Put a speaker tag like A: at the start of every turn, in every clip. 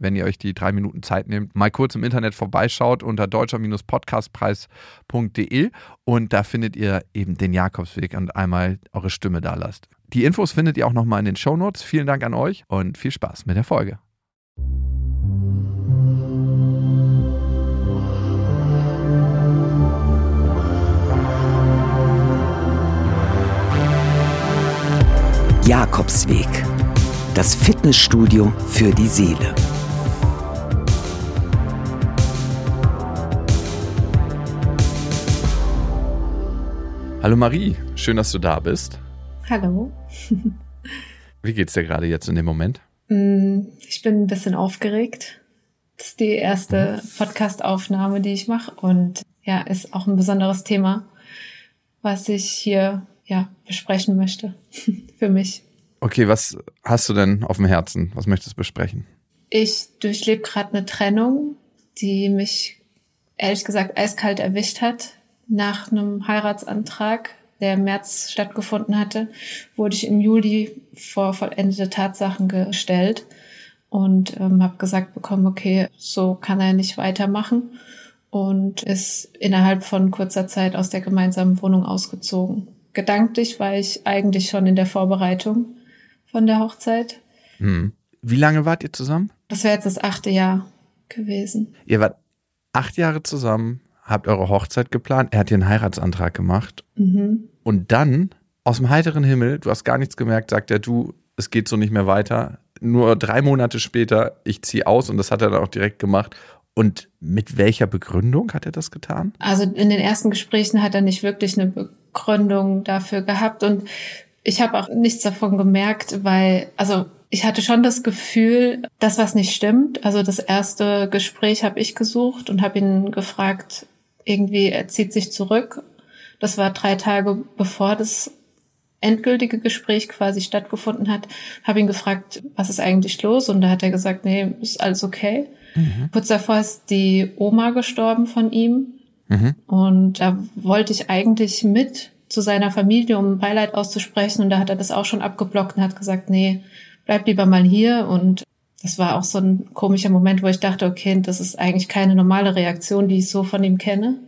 A: wenn ihr euch die drei Minuten Zeit nehmt, mal kurz im Internet vorbeischaut unter deutscher-podcastpreis.de und da findet ihr eben den Jakobsweg und einmal eure Stimme da lasst. Die Infos findet ihr auch nochmal in den Show Notes. Vielen Dank an euch und viel Spaß mit der Folge.
B: Jakobsweg. Das Fitnessstudio für die Seele.
A: Hallo Marie, schön, dass du da bist.
C: Hallo.
A: Wie geht's dir gerade jetzt in dem Moment?
C: Mm, ich bin ein bisschen aufgeregt. Das ist die erste mhm. Podcast-Aufnahme, die ich mache und ja, ist auch ein besonderes Thema, was ich hier ja besprechen möchte für mich.
A: Okay, was hast du denn auf dem Herzen? Was möchtest du besprechen?
C: Ich durchlebe gerade eine Trennung, die mich ehrlich gesagt eiskalt erwischt hat nach einem Heiratsantrag, der im März stattgefunden hatte, wurde ich im Juli vor vollendete Tatsachen gestellt und ähm, habe gesagt bekommen, okay, so kann er nicht weitermachen und ist innerhalb von kurzer Zeit aus der gemeinsamen Wohnung ausgezogen. Gedanklich war ich eigentlich schon in der Vorbereitung von der Hochzeit.
A: Hm. Wie lange wart ihr zusammen?
C: Das wäre jetzt das achte Jahr gewesen.
A: Ihr wart acht Jahre zusammen, habt eure Hochzeit geplant, er hat dir einen Heiratsantrag gemacht mhm. und dann aus dem heiteren Himmel, du hast gar nichts gemerkt, sagt er, du, es geht so nicht mehr weiter. Nur drei Monate später, ich ziehe aus und das hat er dann auch direkt gemacht. Und mit welcher Begründung hat er das getan?
C: Also in den ersten Gesprächen hat er nicht wirklich eine Begründung dafür gehabt und ich habe auch nichts davon gemerkt, weil, also ich hatte schon das Gefühl, dass was nicht stimmt. Also das erste Gespräch habe ich gesucht und habe ihn gefragt, irgendwie, er zieht sich zurück. Das war drei Tage bevor das endgültige Gespräch quasi stattgefunden hat, habe ihn gefragt, was ist eigentlich los? Und da hat er gesagt, nee, ist alles okay. Mhm. Kurz davor ist die Oma gestorben von ihm. Mhm. Und da wollte ich eigentlich mit zu seiner Familie, um Beileid auszusprechen. Und da hat er das auch schon abgeblockt und hat gesagt, nee, bleib lieber mal hier. Und das war auch so ein komischer Moment, wo ich dachte, okay, das ist eigentlich keine normale Reaktion, die ich so von ihm kenne.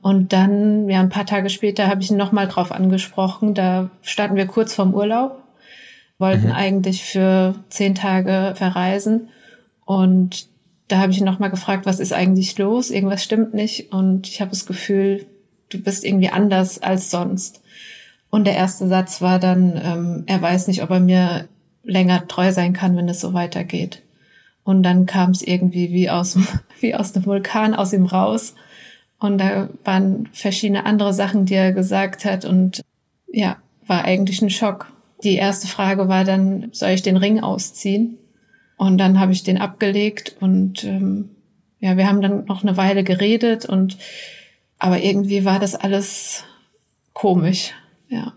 C: Und dann, ja, ein paar Tage später habe ich ihn nochmal drauf angesprochen. Da standen wir kurz vorm Urlaub, wollten mhm. eigentlich für zehn Tage verreisen. Und da habe ich ihn nochmal gefragt, was ist eigentlich los? Irgendwas stimmt nicht. Und ich habe das Gefühl, du bist irgendwie anders als sonst. Und der erste Satz war dann, ähm, er weiß nicht, ob er mir länger treu sein kann, wenn es so weitergeht. Und dann kam es irgendwie wie aus, wie aus dem Vulkan aus ihm raus. Und da waren verschiedene andere Sachen, die er gesagt hat. Und ja, war eigentlich ein Schock. Die erste Frage war dann, soll ich den Ring ausziehen? Und dann habe ich den abgelegt und ähm, ja, wir haben dann noch eine Weile geredet und aber irgendwie war das alles komisch, ja.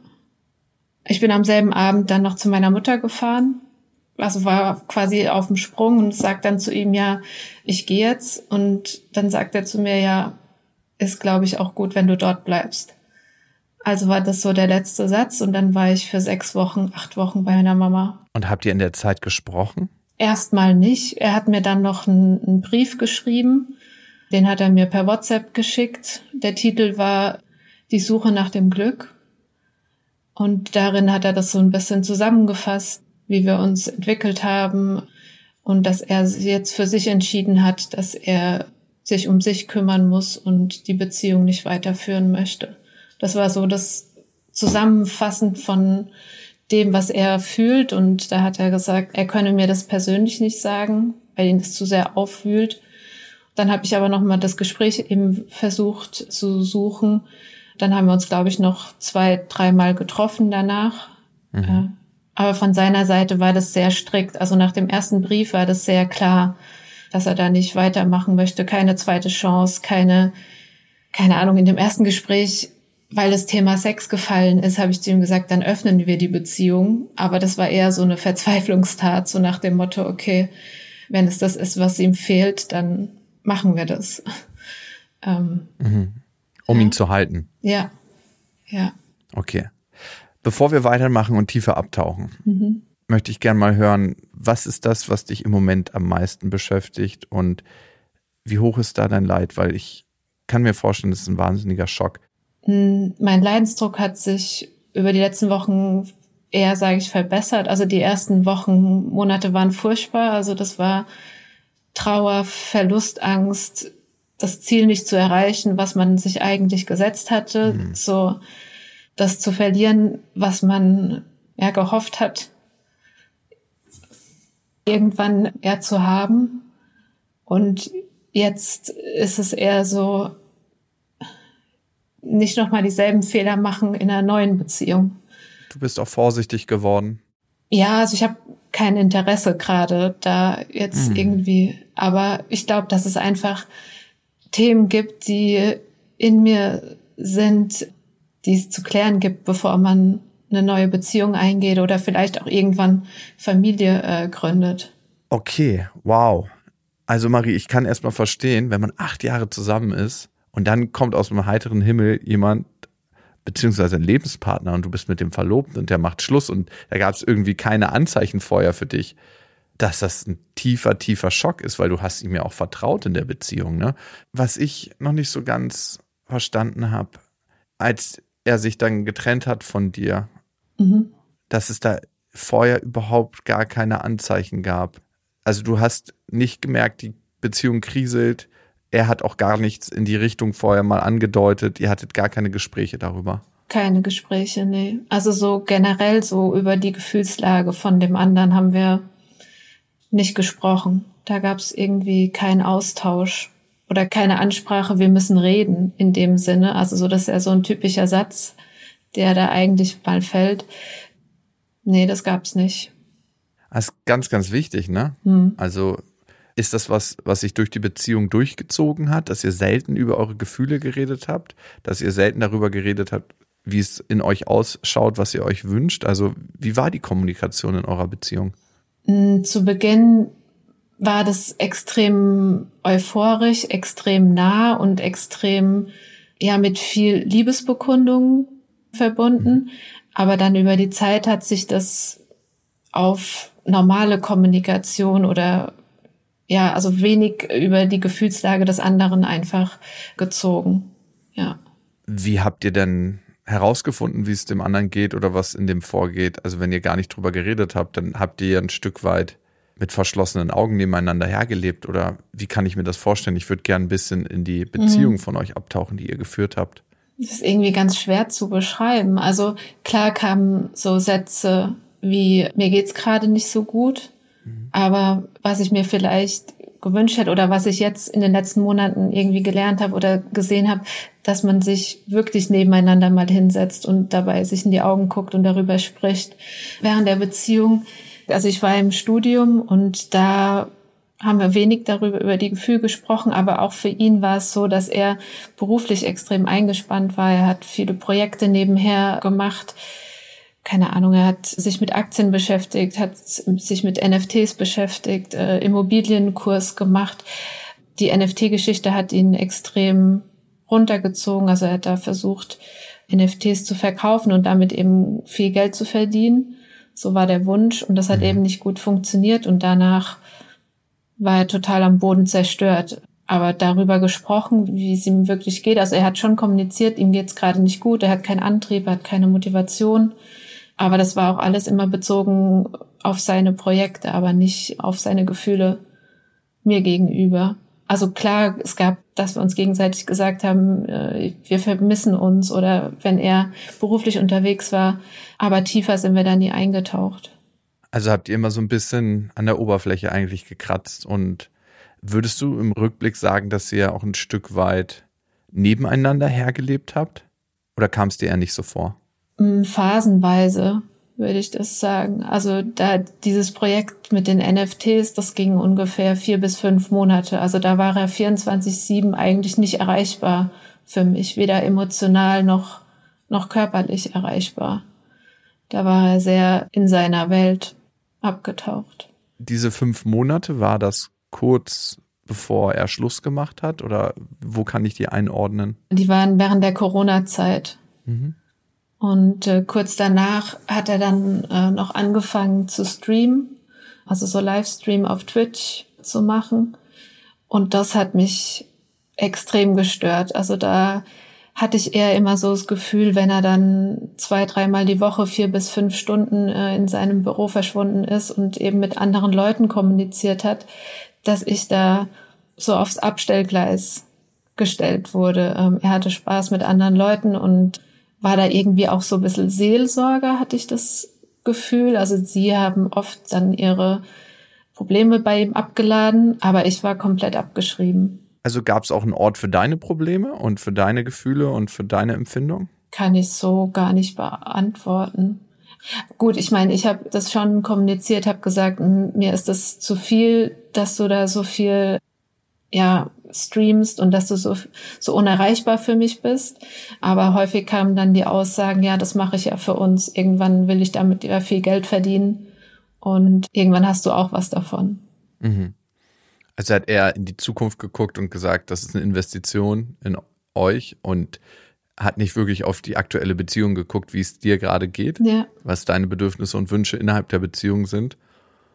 C: Ich bin am selben Abend dann noch zu meiner Mutter gefahren. Also war quasi auf dem Sprung und sagt dann zu ihm, ja, ich gehe jetzt. Und dann sagt er zu mir, ja, ist, glaube ich, auch gut, wenn du dort bleibst. Also war das so der letzte Satz und dann war ich für sechs Wochen, acht Wochen bei meiner Mama.
A: Und habt ihr in der Zeit gesprochen?
C: Erstmal nicht. Er hat mir dann noch einen, einen Brief geschrieben. Den hat er mir per WhatsApp geschickt. Der Titel war Die Suche nach dem Glück. Und darin hat er das so ein bisschen zusammengefasst, wie wir uns entwickelt haben und dass er jetzt für sich entschieden hat, dass er sich um sich kümmern muss und die Beziehung nicht weiterführen möchte. Das war so das Zusammenfassen von dem, was er fühlt. Und da hat er gesagt, er könne mir das persönlich nicht sagen, weil ihn das zu sehr aufwühlt. Dann habe ich aber noch mal das Gespräch eben versucht zu suchen dann haben wir uns, glaube ich, noch zwei, dreimal getroffen danach. Mhm. Äh, aber von seiner Seite war das sehr strikt. Also nach dem ersten Brief war das sehr klar, dass er da nicht weitermachen möchte. Keine zweite Chance, keine, keine Ahnung. In dem ersten Gespräch weil das Thema Sex gefallen ist, habe ich zu ihm gesagt, dann öffnen wir die Beziehung. Aber das war eher so eine Verzweiflungstat, so nach dem Motto, okay, wenn es das ist, was ihm fehlt, dann machen wir das.
A: Ähm, mhm. Um ja. ihn zu halten.
C: Ja, ja.
A: Okay. Bevor wir weitermachen und tiefer abtauchen, mhm. möchte ich gerne mal hören, was ist das, was dich im Moment am meisten beschäftigt und wie hoch ist da dein Leid? Weil ich kann mir vorstellen, das ist ein wahnsinniger Schock.
C: Hm, mein Leidensdruck hat sich über die letzten Wochen eher, sage ich, verbessert. Also die ersten Wochen, Monate waren furchtbar. Also das war Trauer, Verlust, Angst, das Ziel nicht zu erreichen, was man sich eigentlich gesetzt hatte. Mhm. So das zu verlieren, was man ja gehofft hat, irgendwann eher zu haben. Und jetzt ist es eher so, nicht nochmal dieselben Fehler machen in einer neuen Beziehung.
A: Du bist auch vorsichtig geworden.
C: Ja, also ich habe kein Interesse gerade da jetzt mhm. irgendwie, aber ich glaube, dass es einfach Themen gibt, die in mir sind, die es zu klären gibt, bevor man eine neue Beziehung eingeht oder vielleicht auch irgendwann Familie äh, gründet.
A: Okay, wow. Also Marie, ich kann erstmal verstehen, wenn man acht Jahre zusammen ist, und dann kommt aus dem heiteren Himmel jemand, beziehungsweise ein Lebenspartner und du bist mit dem verlobt und der macht Schluss und da gab es irgendwie keine Anzeichen vorher für dich, dass das ein tiefer, tiefer Schock ist, weil du hast ihm ja auch vertraut in der Beziehung. Ne? Was ich noch nicht so ganz verstanden habe, als er sich dann getrennt hat von dir, mhm. dass es da vorher überhaupt gar keine Anzeichen gab. Also du hast nicht gemerkt, die Beziehung kriselt, er hat auch gar nichts in die Richtung vorher mal angedeutet. Ihr hattet gar keine Gespräche darüber.
C: Keine Gespräche, nee. Also so generell so über die Gefühlslage von dem anderen haben wir nicht gesprochen. Da gab es irgendwie keinen Austausch oder keine Ansprache, wir müssen reden in dem Sinne. Also so, das ist ja so ein typischer Satz, der da eigentlich mal fällt. Nee, das gab's nicht.
A: Das ist ganz, ganz wichtig, ne? Hm. Also ist das was, was sich durch die Beziehung durchgezogen hat, dass ihr selten über eure Gefühle geredet habt, dass ihr selten darüber geredet habt, wie es in euch ausschaut, was ihr euch wünscht? Also wie war die Kommunikation in eurer Beziehung?
C: Mm, zu Beginn war das extrem euphorisch, extrem nah und extrem ja mit viel Liebesbekundung verbunden. Aber dann über die Zeit hat sich das auf normale Kommunikation oder ja, also wenig über die Gefühlslage des anderen einfach gezogen. Ja.
A: Wie habt ihr denn herausgefunden, wie es dem anderen geht oder was in dem vorgeht? Also wenn ihr gar nicht drüber geredet habt, dann habt ihr ja ein Stück weit mit verschlossenen Augen nebeneinander hergelebt oder wie kann ich mir das vorstellen? Ich würde gerne ein bisschen in die Beziehung mhm. von euch abtauchen, die ihr geführt habt.
C: Das ist irgendwie ganz schwer zu beschreiben. Also klar kamen so Sätze wie mir geht's gerade nicht so gut aber was ich mir vielleicht gewünscht hätte oder was ich jetzt in den letzten Monaten irgendwie gelernt habe oder gesehen habe, dass man sich wirklich nebeneinander mal hinsetzt und dabei sich in die Augen guckt und darüber spricht. Während der Beziehung, also ich war im Studium und da haben wir wenig darüber über die Gefühle gesprochen, aber auch für ihn war es so, dass er beruflich extrem eingespannt war. Er hat viele Projekte nebenher gemacht keine Ahnung, er hat sich mit Aktien beschäftigt, hat sich mit NFTs beschäftigt, äh, Immobilienkurs gemacht. Die NFT-Geschichte hat ihn extrem runtergezogen. Also er hat da versucht, NFTs zu verkaufen und damit eben viel Geld zu verdienen. So war der Wunsch und das hat mhm. eben nicht gut funktioniert und danach war er total am Boden zerstört. Aber darüber gesprochen, wie es ihm wirklich geht. Also er hat schon kommuniziert, ihm geht's gerade nicht gut, er hat keinen Antrieb, er hat keine Motivation. Aber das war auch alles immer bezogen auf seine Projekte, aber nicht auf seine Gefühle mir gegenüber. Also klar, es gab, dass wir uns gegenseitig gesagt haben, äh, wir vermissen uns oder wenn er beruflich unterwegs war, aber tiefer sind wir da nie eingetaucht.
A: Also habt ihr immer so ein bisschen an der Oberfläche eigentlich gekratzt und würdest du im Rückblick sagen, dass ihr auch ein Stück weit nebeneinander hergelebt habt? Oder kam es dir eher nicht so vor?
C: Phasenweise, würde ich das sagen. Also da dieses Projekt mit den NFTs, das ging ungefähr vier bis fünf Monate. Also da war er 24-7 eigentlich nicht erreichbar für mich, weder emotional noch noch körperlich erreichbar. Da war er sehr in seiner Welt abgetaucht.
A: Diese fünf Monate, war das kurz bevor er Schluss gemacht hat oder wo kann ich die einordnen?
C: Die waren während der Corona-Zeit. Mhm. Und äh, kurz danach hat er dann äh, noch angefangen zu streamen, also so Livestream auf Twitch zu machen. Und das hat mich extrem gestört. Also da hatte ich eher immer so das Gefühl, wenn er dann zwei, dreimal die Woche vier bis fünf Stunden äh, in seinem Büro verschwunden ist und eben mit anderen Leuten kommuniziert hat, dass ich da so aufs Abstellgleis gestellt wurde. Ähm, er hatte Spaß mit anderen Leuten und war da irgendwie auch so ein bisschen Seelsorger, hatte ich das Gefühl. Also sie haben oft dann ihre Probleme bei ihm abgeladen, aber ich war komplett abgeschrieben.
A: Also gab es auch einen Ort für deine Probleme und für deine Gefühle und für deine Empfindung?
C: Kann ich so gar nicht beantworten. Gut, ich meine, ich habe das schon kommuniziert, habe gesagt, mir ist das zu viel, dass du da so viel ja streamst und dass du so so unerreichbar für mich bist. Aber häufig kamen dann die Aussagen, ja, das mache ich ja für uns. Irgendwann will ich damit ja viel Geld verdienen und irgendwann hast du auch was davon.
A: Mhm. Also hat er in die Zukunft geguckt und gesagt, das ist eine Investition in euch und hat nicht wirklich auf die aktuelle Beziehung geguckt, wie es dir gerade geht,
C: ja.
A: was deine Bedürfnisse und Wünsche innerhalb der Beziehung sind.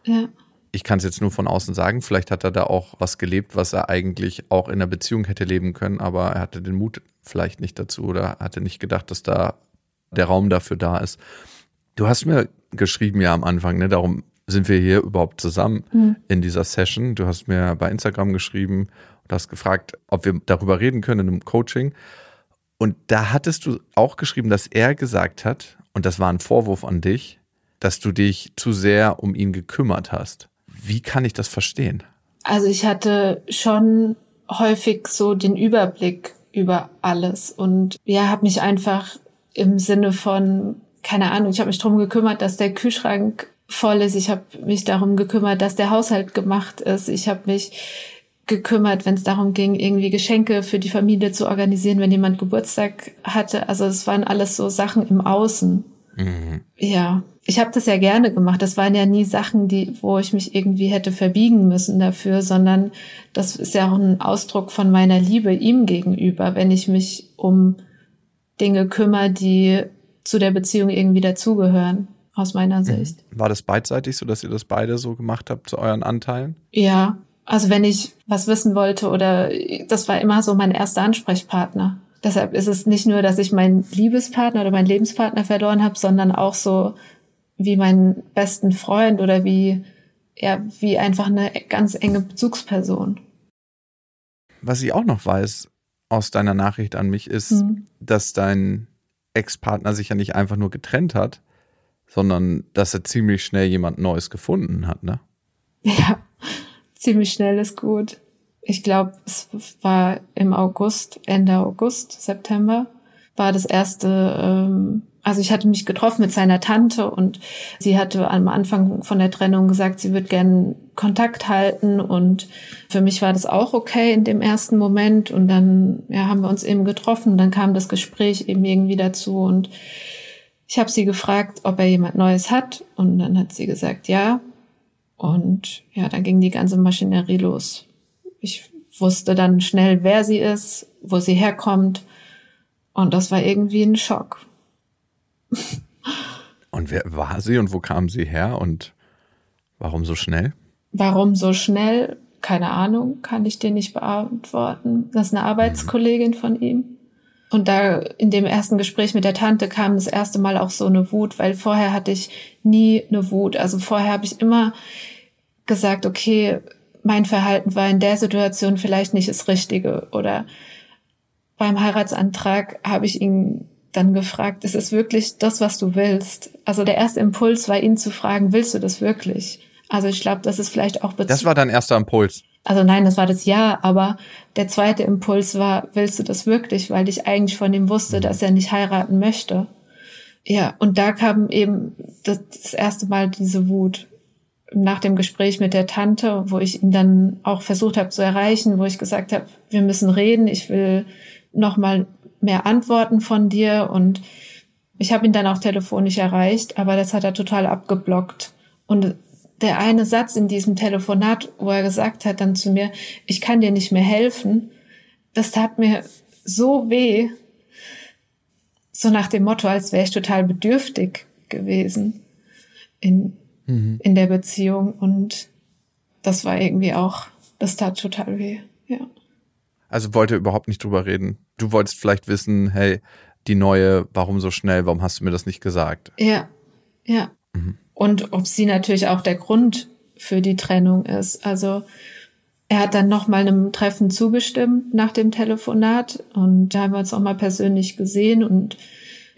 C: Ja.
A: Ich kann es jetzt nur von außen sagen, vielleicht hat er da auch was gelebt, was er eigentlich auch in der Beziehung hätte leben können, aber er hatte den Mut vielleicht nicht dazu oder hatte nicht gedacht, dass da der Raum dafür da ist. Du hast mir geschrieben ja am Anfang, ne, darum sind wir hier überhaupt zusammen mhm. in dieser Session. Du hast mir bei Instagram geschrieben und hast gefragt, ob wir darüber reden können in einem Coaching. Und da hattest du auch geschrieben, dass er gesagt hat, und das war ein Vorwurf an dich, dass du dich zu sehr um ihn gekümmert hast. Wie kann ich das verstehen?
C: Also ich hatte schon häufig so den Überblick über alles und ja, habe mich einfach im Sinne von keine Ahnung, ich habe mich darum gekümmert, dass der Kühlschrank voll ist. Ich habe mich darum gekümmert, dass der Haushalt gemacht ist. Ich habe mich gekümmert, wenn es darum ging, irgendwie Geschenke für die Familie zu organisieren, wenn jemand Geburtstag hatte. Also es waren alles so Sachen im Außen. Mhm. Ja, ich habe das ja gerne gemacht. Das waren ja nie Sachen, die, wo ich mich irgendwie hätte verbiegen müssen dafür, sondern das ist ja auch ein Ausdruck von meiner Liebe ihm gegenüber, wenn ich mich um Dinge kümmere, die zu der Beziehung irgendwie dazugehören aus meiner mhm. Sicht.
A: War das beidseitig, so dass ihr das beide so gemacht habt zu euren Anteilen?
C: Ja, also wenn ich was wissen wollte oder das war immer so mein erster Ansprechpartner. Deshalb ist es nicht nur, dass ich meinen Liebespartner oder meinen Lebenspartner verloren habe, sondern auch so wie meinen besten Freund oder wie ja, wie einfach eine ganz enge Bezugsperson.
A: Was ich auch noch weiß aus deiner Nachricht an mich ist, mhm. dass dein Ex-Partner sich ja nicht einfach nur getrennt hat, sondern dass er ziemlich schnell jemand Neues gefunden hat, ne?
C: Ja, ziemlich schnell ist gut. Ich glaube, es war im August, Ende August, September, war das erste, ähm, also ich hatte mich getroffen mit seiner Tante und sie hatte am Anfang von der Trennung gesagt, sie würde gern Kontakt halten und für mich war das auch okay in dem ersten Moment und dann ja, haben wir uns eben getroffen, dann kam das Gespräch eben irgendwie dazu und ich habe sie gefragt, ob er jemand Neues hat und dann hat sie gesagt, ja. Und ja, dann ging die ganze Maschinerie los. Ich wusste dann schnell, wer sie ist, wo sie herkommt und das war irgendwie ein Schock.
A: Und wer war sie und wo kam sie her und warum so schnell?
C: Warum so schnell? Keine Ahnung, kann ich dir nicht beantworten. Das ist eine Arbeitskollegin von ihm. Und da in dem ersten Gespräch mit der Tante kam das erste Mal auch so eine Wut, weil vorher hatte ich nie eine Wut. Also vorher habe ich immer gesagt, okay, mein Verhalten war in der Situation vielleicht nicht das Richtige. Oder beim Heiratsantrag habe ich ihn dann gefragt, ist es wirklich das, was du willst? Also der erste Impuls war, ihn zu fragen, willst du das wirklich? Also ich glaube, das ist vielleicht auch
A: Das war dein erster Impuls.
C: Also nein, das war das Ja, aber der zweite Impuls war, willst du das wirklich? Weil ich eigentlich von ihm wusste, dass er nicht heiraten möchte. Ja, und da kam eben das, das erste Mal diese Wut nach dem Gespräch mit der Tante, wo ich ihn dann auch versucht habe zu erreichen, wo ich gesagt habe, wir müssen reden, ich will nochmal mehr Antworten von dir und ich habe ihn dann auch telefonisch erreicht, aber das hat er total abgeblockt. Und der eine Satz in diesem Telefonat, wo er gesagt hat dann zu mir, ich kann dir nicht mehr helfen, das tat mir so weh, so nach dem Motto, als wäre ich total bedürftig gewesen in, mhm. in der Beziehung. Und das war irgendwie auch, das tat total weh, ja.
A: Also wollte überhaupt nicht drüber reden. Du wolltest vielleicht wissen, hey, die neue, warum so schnell, warum hast du mir das nicht gesagt?
C: Ja, ja. Mhm. Und ob sie natürlich auch der Grund für die Trennung ist. Also er hat dann noch mal einem Treffen zugestimmt nach dem Telefonat und da haben wir uns auch mal persönlich gesehen und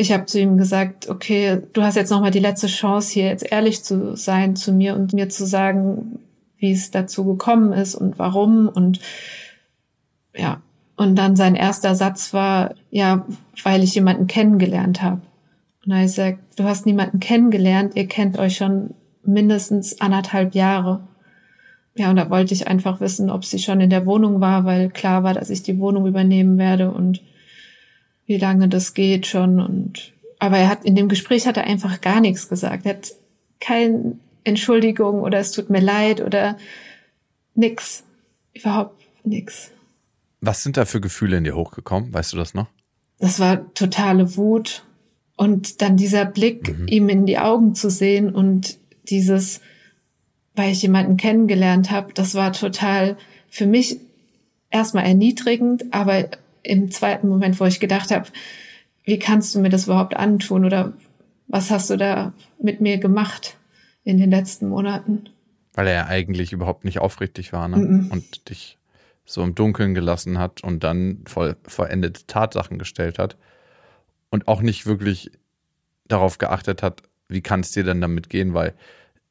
C: ich habe zu ihm gesagt, okay, du hast jetzt noch mal die letzte Chance hier jetzt ehrlich zu sein zu mir und mir zu sagen, wie es dazu gekommen ist und warum und ja, und dann sein erster Satz war, ja, weil ich jemanden kennengelernt habe. Und er sagt, du hast niemanden kennengelernt, ihr kennt euch schon mindestens anderthalb Jahre. Ja, und da wollte ich einfach wissen, ob sie schon in der Wohnung war, weil klar war, dass ich die Wohnung übernehmen werde und wie lange das geht schon. Und aber er hat in dem Gespräch hat er einfach gar nichts gesagt. Er hat keine Entschuldigung oder es tut mir leid oder nix. Überhaupt nix.
A: Was sind da für Gefühle in dir hochgekommen? Weißt du das noch?
C: Das war totale Wut. Und dann dieser Blick, mhm. ihm in die Augen zu sehen und dieses, weil ich jemanden kennengelernt habe, das war total für mich erstmal erniedrigend, aber im zweiten Moment, wo ich gedacht habe, wie kannst du mir das überhaupt antun oder was hast du da mit mir gemacht in den letzten Monaten?
A: Weil er ja eigentlich überhaupt nicht aufrichtig war ne? Mm -mm. und dich so im Dunkeln gelassen hat und dann voll verendete Tatsachen gestellt hat und auch nicht wirklich darauf geachtet hat, wie kann es dir denn damit gehen, weil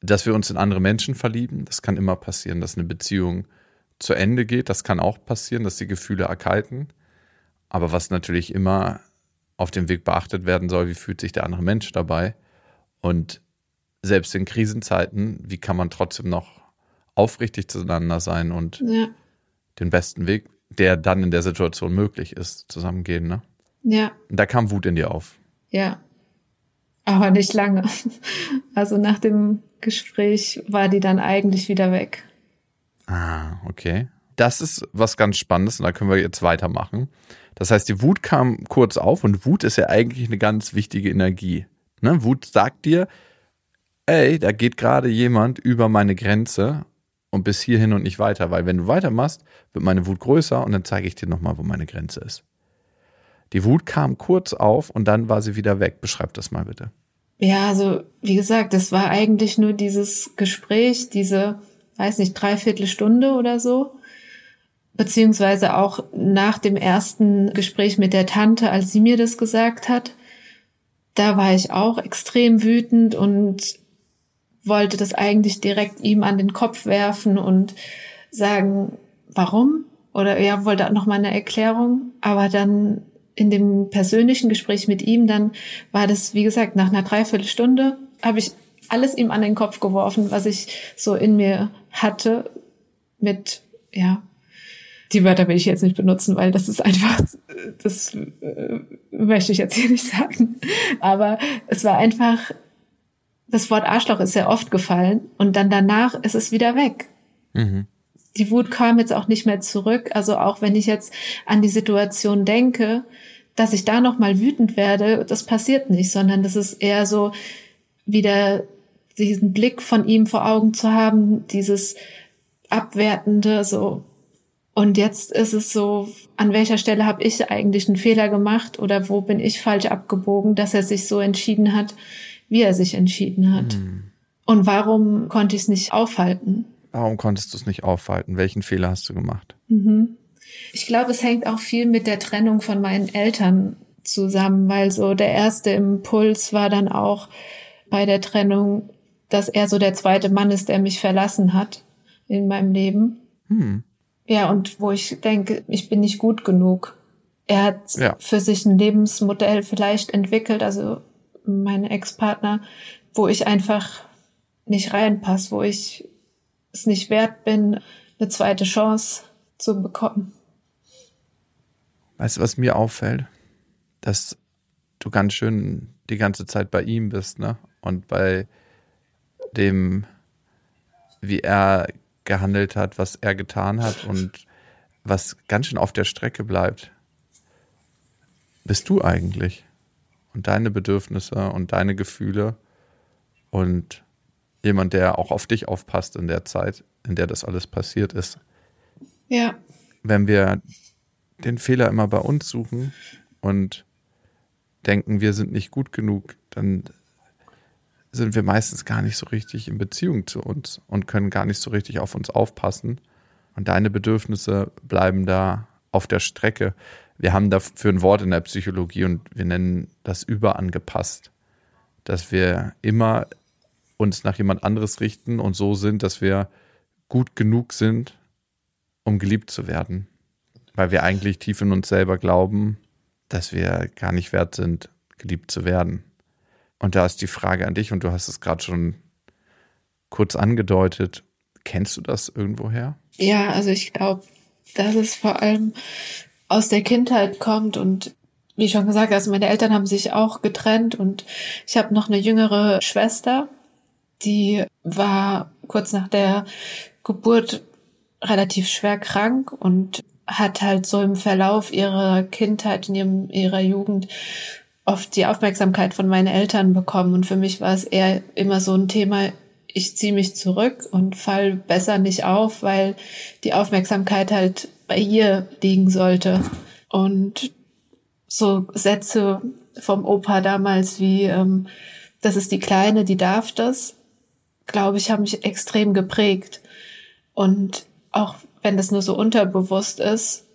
A: dass wir uns in andere Menschen verlieben, das kann immer passieren, dass eine Beziehung zu Ende geht, das kann auch passieren, dass die Gefühle erkalten, aber was natürlich immer auf dem Weg beachtet werden soll, wie fühlt sich der andere Mensch dabei und selbst in Krisenzeiten, wie kann man trotzdem noch aufrichtig zueinander sein und ja den besten Weg, der dann in der Situation möglich ist, zusammengehen, ne?
C: Ja.
A: Und da kam Wut in dir auf.
C: Ja. Aber nicht lange. Also nach dem Gespräch war die dann eigentlich wieder weg.
A: Ah, okay. Das ist was ganz Spannendes und da können wir jetzt weitermachen. Das heißt, die Wut kam kurz auf und Wut ist ja eigentlich eine ganz wichtige Energie. Ne? Wut sagt dir, ey, da geht gerade jemand über meine Grenze und bis hierhin und nicht weiter, weil wenn du weitermachst, wird meine Wut größer und dann zeige ich dir nochmal, wo meine Grenze ist. Die Wut kam kurz auf und dann war sie wieder weg. Beschreib das mal bitte.
C: Ja, also wie gesagt, es war eigentlich nur dieses Gespräch, diese, weiß nicht, dreiviertel Stunde oder so. Beziehungsweise auch nach dem ersten Gespräch mit der Tante, als sie mir das gesagt hat, da war ich auch extrem wütend und wollte das eigentlich direkt ihm an den Kopf werfen und sagen, warum? Oder er wollte auch noch mal eine Erklärung. Aber dann in dem persönlichen Gespräch mit ihm, dann war das, wie gesagt, nach einer Dreiviertelstunde habe ich alles ihm an den Kopf geworfen, was ich so in mir hatte mit, ja, die Wörter will ich jetzt nicht benutzen, weil das ist einfach, das äh, möchte ich jetzt hier nicht sagen. Aber es war einfach das Wort Arschloch ist sehr oft gefallen und dann danach ist es wieder weg. Mhm. Die Wut kam jetzt auch nicht mehr zurück. Also auch wenn ich jetzt an die Situation denke, dass ich da noch mal wütend werde, das passiert nicht, sondern das ist eher so wieder diesen Blick von ihm vor Augen zu haben, dieses abwertende so. Und jetzt ist es so, an welcher Stelle habe ich eigentlich einen Fehler gemacht oder wo bin ich falsch abgebogen, dass er sich so entschieden hat, wie er sich entschieden hat. Mhm. Und warum konnte ich es nicht aufhalten?
A: Warum konntest du es nicht aufhalten? Welchen Fehler hast du gemacht?
C: Mhm. Ich glaube, es hängt auch viel mit der Trennung von meinen Eltern zusammen, weil so der erste Impuls war dann auch bei der Trennung, dass er so der zweite Mann ist, der mich verlassen hat in meinem Leben. Hm. Ja, und wo ich denke, ich bin nicht gut genug. Er hat ja. für sich ein Lebensmodell vielleicht entwickelt, also mein Ex-Partner, wo ich einfach nicht reinpasse, wo ich es nicht wert bin, eine zweite Chance zu bekommen.
A: Weißt du, was mir auffällt? dass du ganz schön die ganze Zeit bei ihm bist, ne? Und bei dem, wie er gehandelt hat, was er getan hat und was ganz schön auf der Strecke bleibt. Bist du eigentlich? Und deine Bedürfnisse und deine Gefühle und jemand, der auch auf dich aufpasst in der Zeit, in der das alles passiert ist.
C: Ja.
A: Wenn wir den Fehler immer bei uns suchen und denken, wir sind nicht gut genug, dann sind wir meistens gar nicht so richtig in Beziehung zu uns und können gar nicht so richtig auf uns aufpassen. Und deine Bedürfnisse bleiben da auf der Strecke. Wir haben dafür ein Wort in der Psychologie und wir nennen das überangepasst. Dass wir immer uns nach jemand anderes richten und so sind, dass wir gut genug sind, um geliebt zu werden. Weil wir eigentlich tief in uns selber glauben, dass wir gar nicht wert sind, geliebt zu werden. Und da ist die Frage an dich, und du hast es gerade schon kurz angedeutet. Kennst du das irgendwoher?
C: Ja, also ich glaube, dass es vor allem aus der Kindheit kommt und wie schon gesagt, also meine Eltern haben sich auch getrennt und ich habe noch eine jüngere Schwester, die war kurz nach der Geburt relativ schwer krank und hat halt so im Verlauf ihrer Kindheit, in ihrem, ihrer Jugend oft die Aufmerksamkeit von meinen Eltern bekommen. Und für mich war es eher immer so ein Thema, ich ziehe mich zurück und fall besser nicht auf, weil die Aufmerksamkeit halt bei ihr liegen sollte. Und so Sätze vom Opa damals wie, ähm, das ist die Kleine, die darf das, glaube ich, haben mich extrem geprägt. Und auch wenn das nur so unterbewusst ist,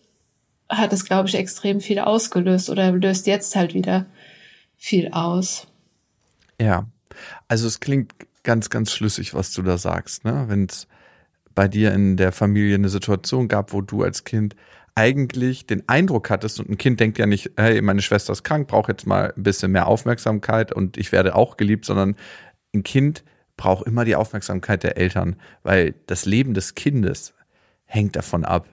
C: hat es, glaube ich, extrem viel ausgelöst oder löst jetzt halt wieder viel aus.
A: Ja, also es klingt ganz, ganz schlüssig, was du da sagst. Ne? Wenn es bei dir in der Familie eine Situation gab, wo du als Kind eigentlich den Eindruck hattest und ein Kind denkt ja nicht, hey, meine Schwester ist krank, braucht jetzt mal ein bisschen mehr Aufmerksamkeit und ich werde auch geliebt, sondern ein Kind braucht immer die Aufmerksamkeit der Eltern, weil das Leben des Kindes hängt davon ab.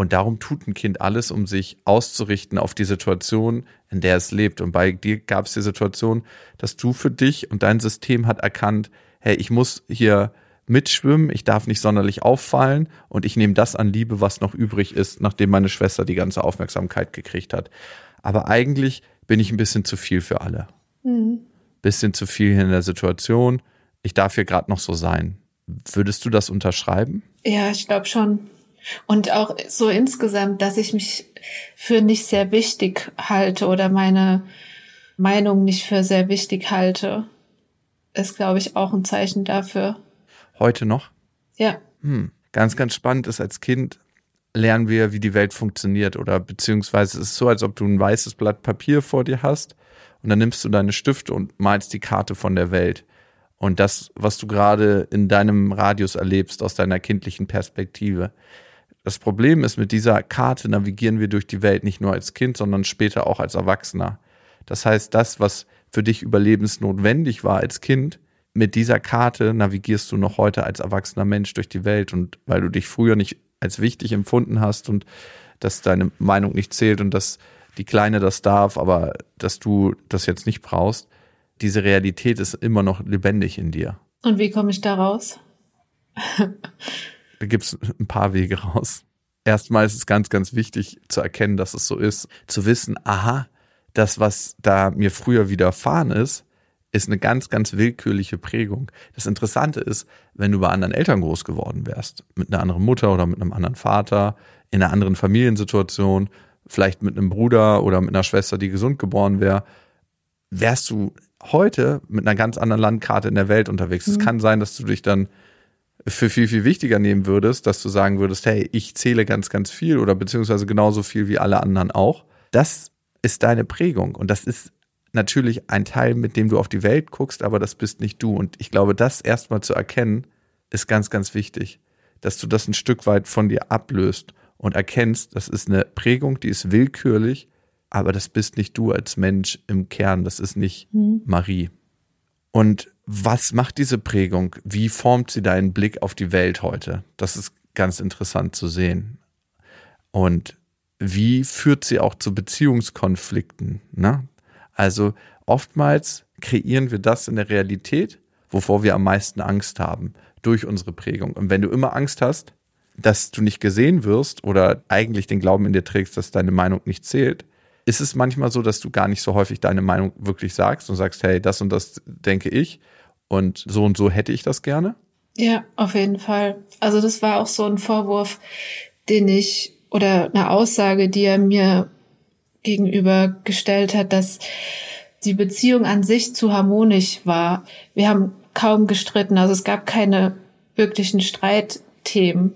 A: Und darum tut ein Kind alles, um sich auszurichten auf die Situation, in der es lebt. Und bei dir gab es die Situation, dass du für dich und dein System hat erkannt, hey, ich muss hier mitschwimmen, ich darf nicht sonderlich auffallen und ich nehme das an Liebe, was noch übrig ist, nachdem meine Schwester die ganze Aufmerksamkeit gekriegt hat. Aber eigentlich bin ich ein bisschen zu viel für alle. Mhm. Bisschen zu viel hier in der Situation ich darf hier gerade noch so sein. Würdest du das unterschreiben?
C: Ja, ich glaube schon. Und auch so insgesamt, dass ich mich für nicht sehr wichtig halte oder meine Meinung nicht für sehr wichtig halte, ist, glaube ich, auch ein Zeichen dafür.
A: Heute noch?
C: Ja.
A: Hm. Ganz, ganz spannend ist, als Kind lernen wir, wie die Welt funktioniert oder beziehungsweise es ist so, als ob du ein weißes Blatt Papier vor dir hast und dann nimmst du deine Stifte und malst die Karte von der Welt und das, was du gerade in deinem Radius erlebst, aus deiner kindlichen Perspektive. Das Problem ist, mit dieser Karte navigieren wir durch die Welt nicht nur als Kind, sondern später auch als Erwachsener. Das heißt, das, was für dich überlebensnotwendig war als Kind, mit dieser Karte navigierst du noch heute als erwachsener Mensch durch die Welt und weil du dich früher nicht als wichtig empfunden hast und dass deine Meinung nicht zählt und dass die Kleine das darf, aber dass du das jetzt nicht brauchst, diese Realität ist immer noch lebendig in dir.
C: Und wie komme ich da raus?
A: da gibt es ein paar Wege raus. Erstmal ist es ganz, ganz wichtig zu erkennen, dass es so ist. Zu wissen, aha, das, was da mir früher widerfahren ist, ist eine ganz, ganz willkürliche Prägung. Das Interessante ist, wenn du bei anderen Eltern groß geworden wärst, mit einer anderen Mutter oder mit einem anderen Vater, in einer anderen Familiensituation, vielleicht mit einem Bruder oder mit einer Schwester, die gesund geboren wäre, wärst du heute mit einer ganz anderen Landkarte in der Welt unterwegs. Es mhm. kann sein, dass du dich dann für viel, viel wichtiger nehmen würdest, dass du sagen würdest, hey, ich zähle ganz, ganz viel oder beziehungsweise genauso viel wie alle anderen auch. Das ist deine Prägung und das ist natürlich ein Teil, mit dem du auf die Welt guckst, aber das bist nicht du. Und ich glaube, das erstmal zu erkennen, ist ganz, ganz wichtig, dass du das ein Stück weit von dir ablöst und erkennst, das ist eine Prägung, die ist willkürlich aber das bist nicht du als Mensch im Kern, das ist nicht mhm. Marie. Und was macht diese Prägung? Wie formt sie deinen Blick auf die Welt heute? Das ist ganz interessant zu sehen. Und wie führt sie auch zu Beziehungskonflikten? Ne? Also oftmals kreieren wir das in der Realität, wovor wir am meisten Angst haben, durch unsere Prägung. Und wenn du immer Angst hast, dass du nicht gesehen wirst oder eigentlich den Glauben in dir trägst, dass deine Meinung nicht zählt, ist es manchmal so, dass du gar nicht so häufig deine Meinung wirklich sagst und sagst, hey, das und das denke ich und so und so hätte ich das gerne?
C: Ja, auf jeden Fall. Also das war auch so ein Vorwurf, den ich oder eine Aussage, die er mir gegenüber gestellt hat, dass die Beziehung an sich zu harmonisch war. Wir haben kaum gestritten, also es gab keine wirklichen Streitthemen,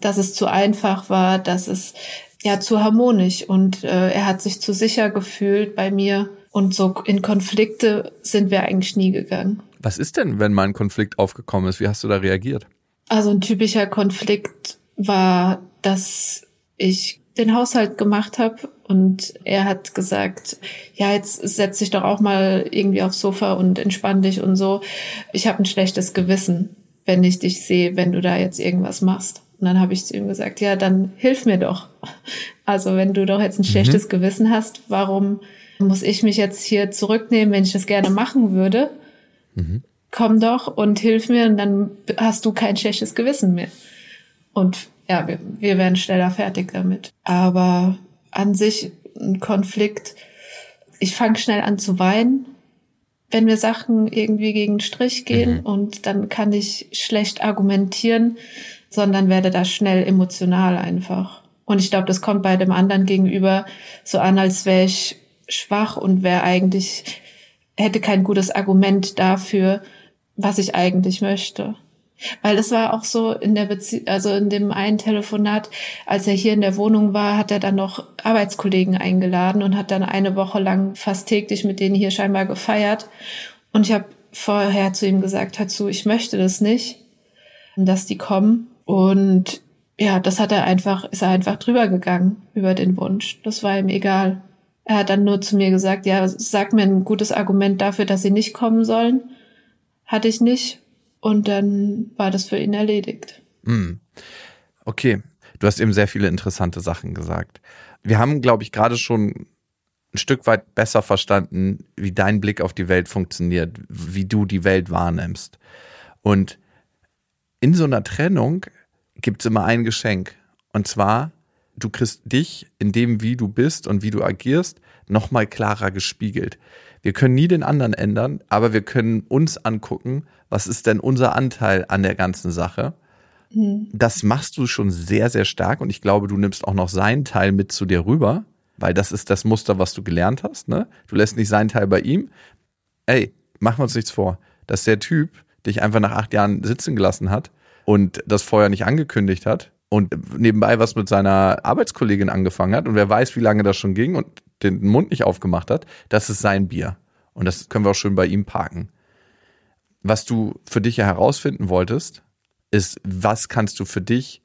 C: dass es zu einfach war, dass es ja zu harmonisch und äh, er hat sich zu sicher gefühlt bei mir und so in Konflikte sind wir eigentlich nie gegangen.
A: Was ist denn, wenn mal ein Konflikt aufgekommen ist? Wie hast du da reagiert?
C: Also ein typischer Konflikt war, dass ich den Haushalt gemacht habe und er hat gesagt, ja, jetzt setz dich doch auch mal irgendwie aufs Sofa und entspann dich und so. Ich habe ein schlechtes Gewissen, wenn ich dich sehe, wenn du da jetzt irgendwas machst. Und dann habe ich zu ihm gesagt, ja, dann hilf mir doch. Also wenn du doch jetzt ein mhm. schlechtes. Gewissen hast, warum muss ich mich jetzt hier zurücknehmen, wenn ich das gerne machen würde? Mhm. Komm doch und hilf mir und dann hast du kein schlechtes Gewissen mehr. Und ja, wir, wir werden schneller fertig damit. Aber an sich ein Konflikt, ich fange schnell an zu weinen, wenn mir Sachen irgendwie gegen den Strich gehen mhm. und dann kann ich schlecht argumentieren, sondern werde da schnell emotional einfach. Und ich glaube, das kommt bei dem anderen gegenüber so an, als wäre ich schwach und wäre eigentlich, hätte kein gutes Argument dafür, was ich eigentlich möchte. Weil das war auch so in der Bezie also in dem einen Telefonat, als er hier in der Wohnung war, hat er dann noch Arbeitskollegen eingeladen und hat dann eine Woche lang fast täglich mit denen hier scheinbar gefeiert. Und ich habe vorher zu ihm gesagt, hör zu, ich möchte das nicht, dass die kommen. Und ja, das hat er einfach, ist er einfach drüber gegangen über den Wunsch. Das war ihm egal. Er hat dann nur zu mir gesagt, ja, sag mir ein gutes Argument dafür, dass sie nicht kommen sollen. Hatte ich nicht. Und dann war das für ihn erledigt.
A: Mm. Okay, du hast eben sehr viele interessante Sachen gesagt. Wir haben, glaube ich, gerade schon ein Stück weit besser verstanden, wie dein Blick auf die Welt funktioniert, wie du die Welt wahrnimmst. Und in so einer Trennung gibt es immer ein Geschenk. Und zwar, du kriegst dich in dem, wie du bist und wie du agierst, nochmal klarer gespiegelt. Wir können nie den anderen ändern, aber wir können uns angucken, was ist denn unser Anteil an der ganzen Sache. Mhm. Das machst du schon sehr, sehr stark und ich glaube, du nimmst auch noch seinen Teil mit zu dir rüber, weil das ist das Muster, was du gelernt hast. Ne? Du lässt nicht seinen Teil bei ihm. Ey, machen wir uns nichts vor, dass der Typ dich einfach nach acht Jahren sitzen gelassen hat und das vorher nicht angekündigt hat und nebenbei was mit seiner Arbeitskollegin angefangen hat und wer weiß, wie lange das schon ging und den Mund nicht aufgemacht hat, das ist sein Bier. Und das können wir auch schön bei ihm parken. Was du für dich ja herausfinden wolltest, ist, was kannst du für dich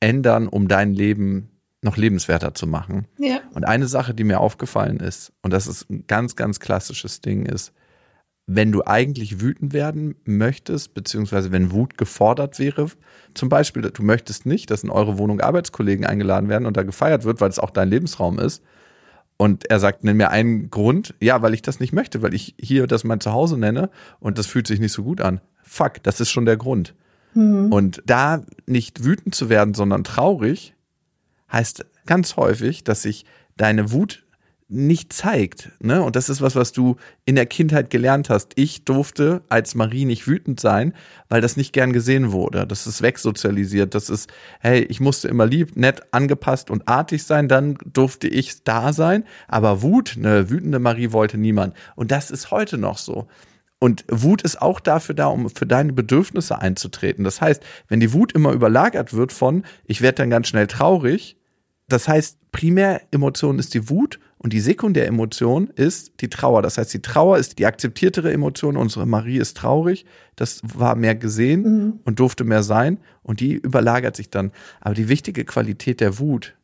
A: ändern, um dein Leben noch lebenswerter zu machen.
C: Ja.
A: Und eine Sache, die mir aufgefallen ist, und das ist ein ganz, ganz klassisches Ding, ist, wenn du eigentlich wütend werden möchtest, beziehungsweise wenn Wut gefordert wäre, zum Beispiel, du möchtest nicht, dass in eure Wohnung Arbeitskollegen eingeladen werden und da gefeiert wird, weil es auch dein Lebensraum ist, und er sagt, nenn mir einen Grund. Ja, weil ich das nicht möchte, weil ich hier das mein Zuhause nenne und das fühlt sich nicht so gut an. Fuck, das ist schon der Grund. Mhm. Und da nicht wütend zu werden, sondern traurig, heißt ganz häufig, dass sich deine Wut nicht zeigt. Ne? Und das ist was, was du in der Kindheit gelernt hast. Ich durfte als Marie nicht wütend sein, weil das nicht gern gesehen wurde. Das ist wegsozialisiert. Das ist, hey, ich musste immer lieb, nett, angepasst und artig sein, dann durfte ich da sein. Aber Wut, eine wütende Marie wollte niemand. Und das ist heute noch so. Und Wut ist auch dafür da, um für deine Bedürfnisse einzutreten. Das heißt, wenn die Wut immer überlagert wird von, ich werde dann ganz schnell traurig, das heißt, Primäremotion ist die Wut und die Sekundäremotion ist die Trauer. Das heißt, die Trauer ist die akzeptiertere Emotion. Unsere Marie ist traurig. Das war mehr gesehen mhm. und durfte mehr sein. Und die überlagert sich dann. Aber die wichtige Qualität der Wut,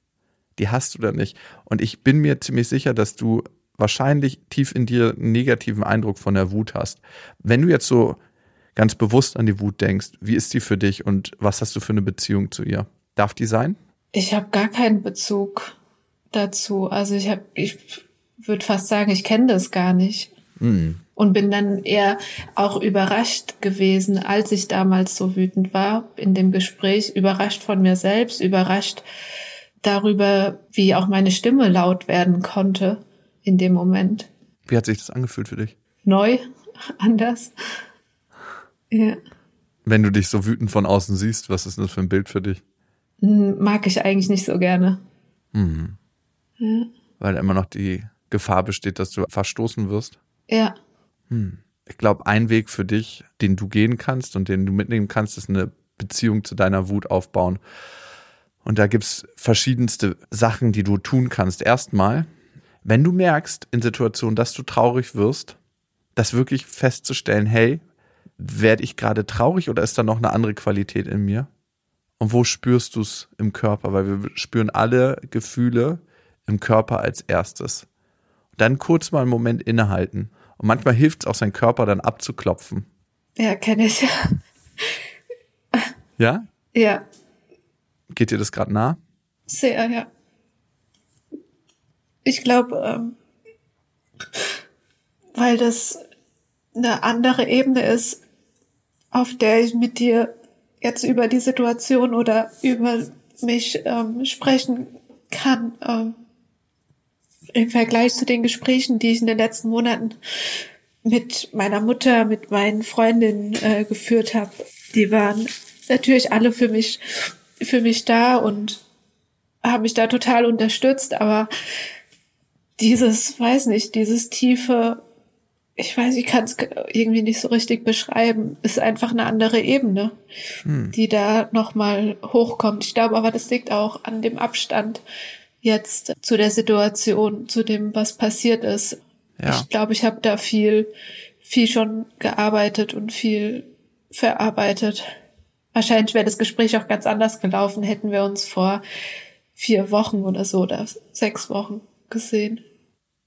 A: die hast du da nicht. Und ich bin mir ziemlich sicher, dass du wahrscheinlich tief in dir einen negativen Eindruck von der Wut hast. Wenn du jetzt so ganz bewusst an die Wut denkst, wie ist die für dich und was hast du für eine Beziehung zu ihr? Darf die sein?
C: Ich habe gar keinen Bezug dazu. Also ich habe, ich würde fast sagen, ich kenne das gar nicht. Mhm. Und bin dann eher auch überrascht gewesen, als ich damals so wütend war in dem Gespräch, überrascht von mir selbst, überrascht darüber, wie auch meine Stimme laut werden konnte in dem Moment.
A: Wie hat sich das angefühlt für dich?
C: Neu, anders. Ja.
A: Wenn du dich so wütend von außen siehst, was ist das für ein Bild für dich?
C: Hm, mag ich eigentlich nicht so gerne. Mhm.
A: Ja. Weil immer noch die Gefahr besteht, dass du verstoßen wirst?
C: Ja.
A: Hm. Ich glaube, ein Weg für dich, den du gehen kannst und den du mitnehmen kannst, ist eine Beziehung zu deiner Wut aufbauen. Und da gibt's verschiedenste Sachen, die du tun kannst. Erstmal, wenn du merkst in Situationen, dass du traurig wirst, das wirklich festzustellen, hey, werde ich gerade traurig oder ist da noch eine andere Qualität in mir? Und wo spürst du es im Körper? Weil wir spüren alle Gefühle im Körper als erstes. Dann kurz mal einen Moment innehalten. Und manchmal hilft es auch, seinen Körper dann abzuklopfen.
C: Ja, kenne ich.
A: ja?
C: Ja.
A: Geht dir das gerade nah?
C: Sehr, ja. Ich glaube, ähm, weil das eine andere Ebene ist, auf der ich mit dir jetzt über die Situation oder über mich ähm, sprechen kann. Ähm, Im Vergleich zu den Gesprächen, die ich in den letzten Monaten mit meiner Mutter, mit meinen Freundinnen äh, geführt habe, die waren natürlich alle für mich für mich da und haben mich da total unterstützt, aber dieses, weiß nicht, dieses tiefe, ich weiß, ich kann es irgendwie nicht so richtig beschreiben, ist einfach eine andere Ebene, hm. die da nochmal hochkommt. Ich glaube aber, das liegt auch an dem Abstand jetzt zu der Situation, zu dem, was passiert ist. Ja. Ich glaube, ich habe da viel, viel schon gearbeitet und viel verarbeitet. Wahrscheinlich wäre das Gespräch auch ganz anders gelaufen, hätten wir uns vor vier Wochen oder so oder sechs Wochen gesehen.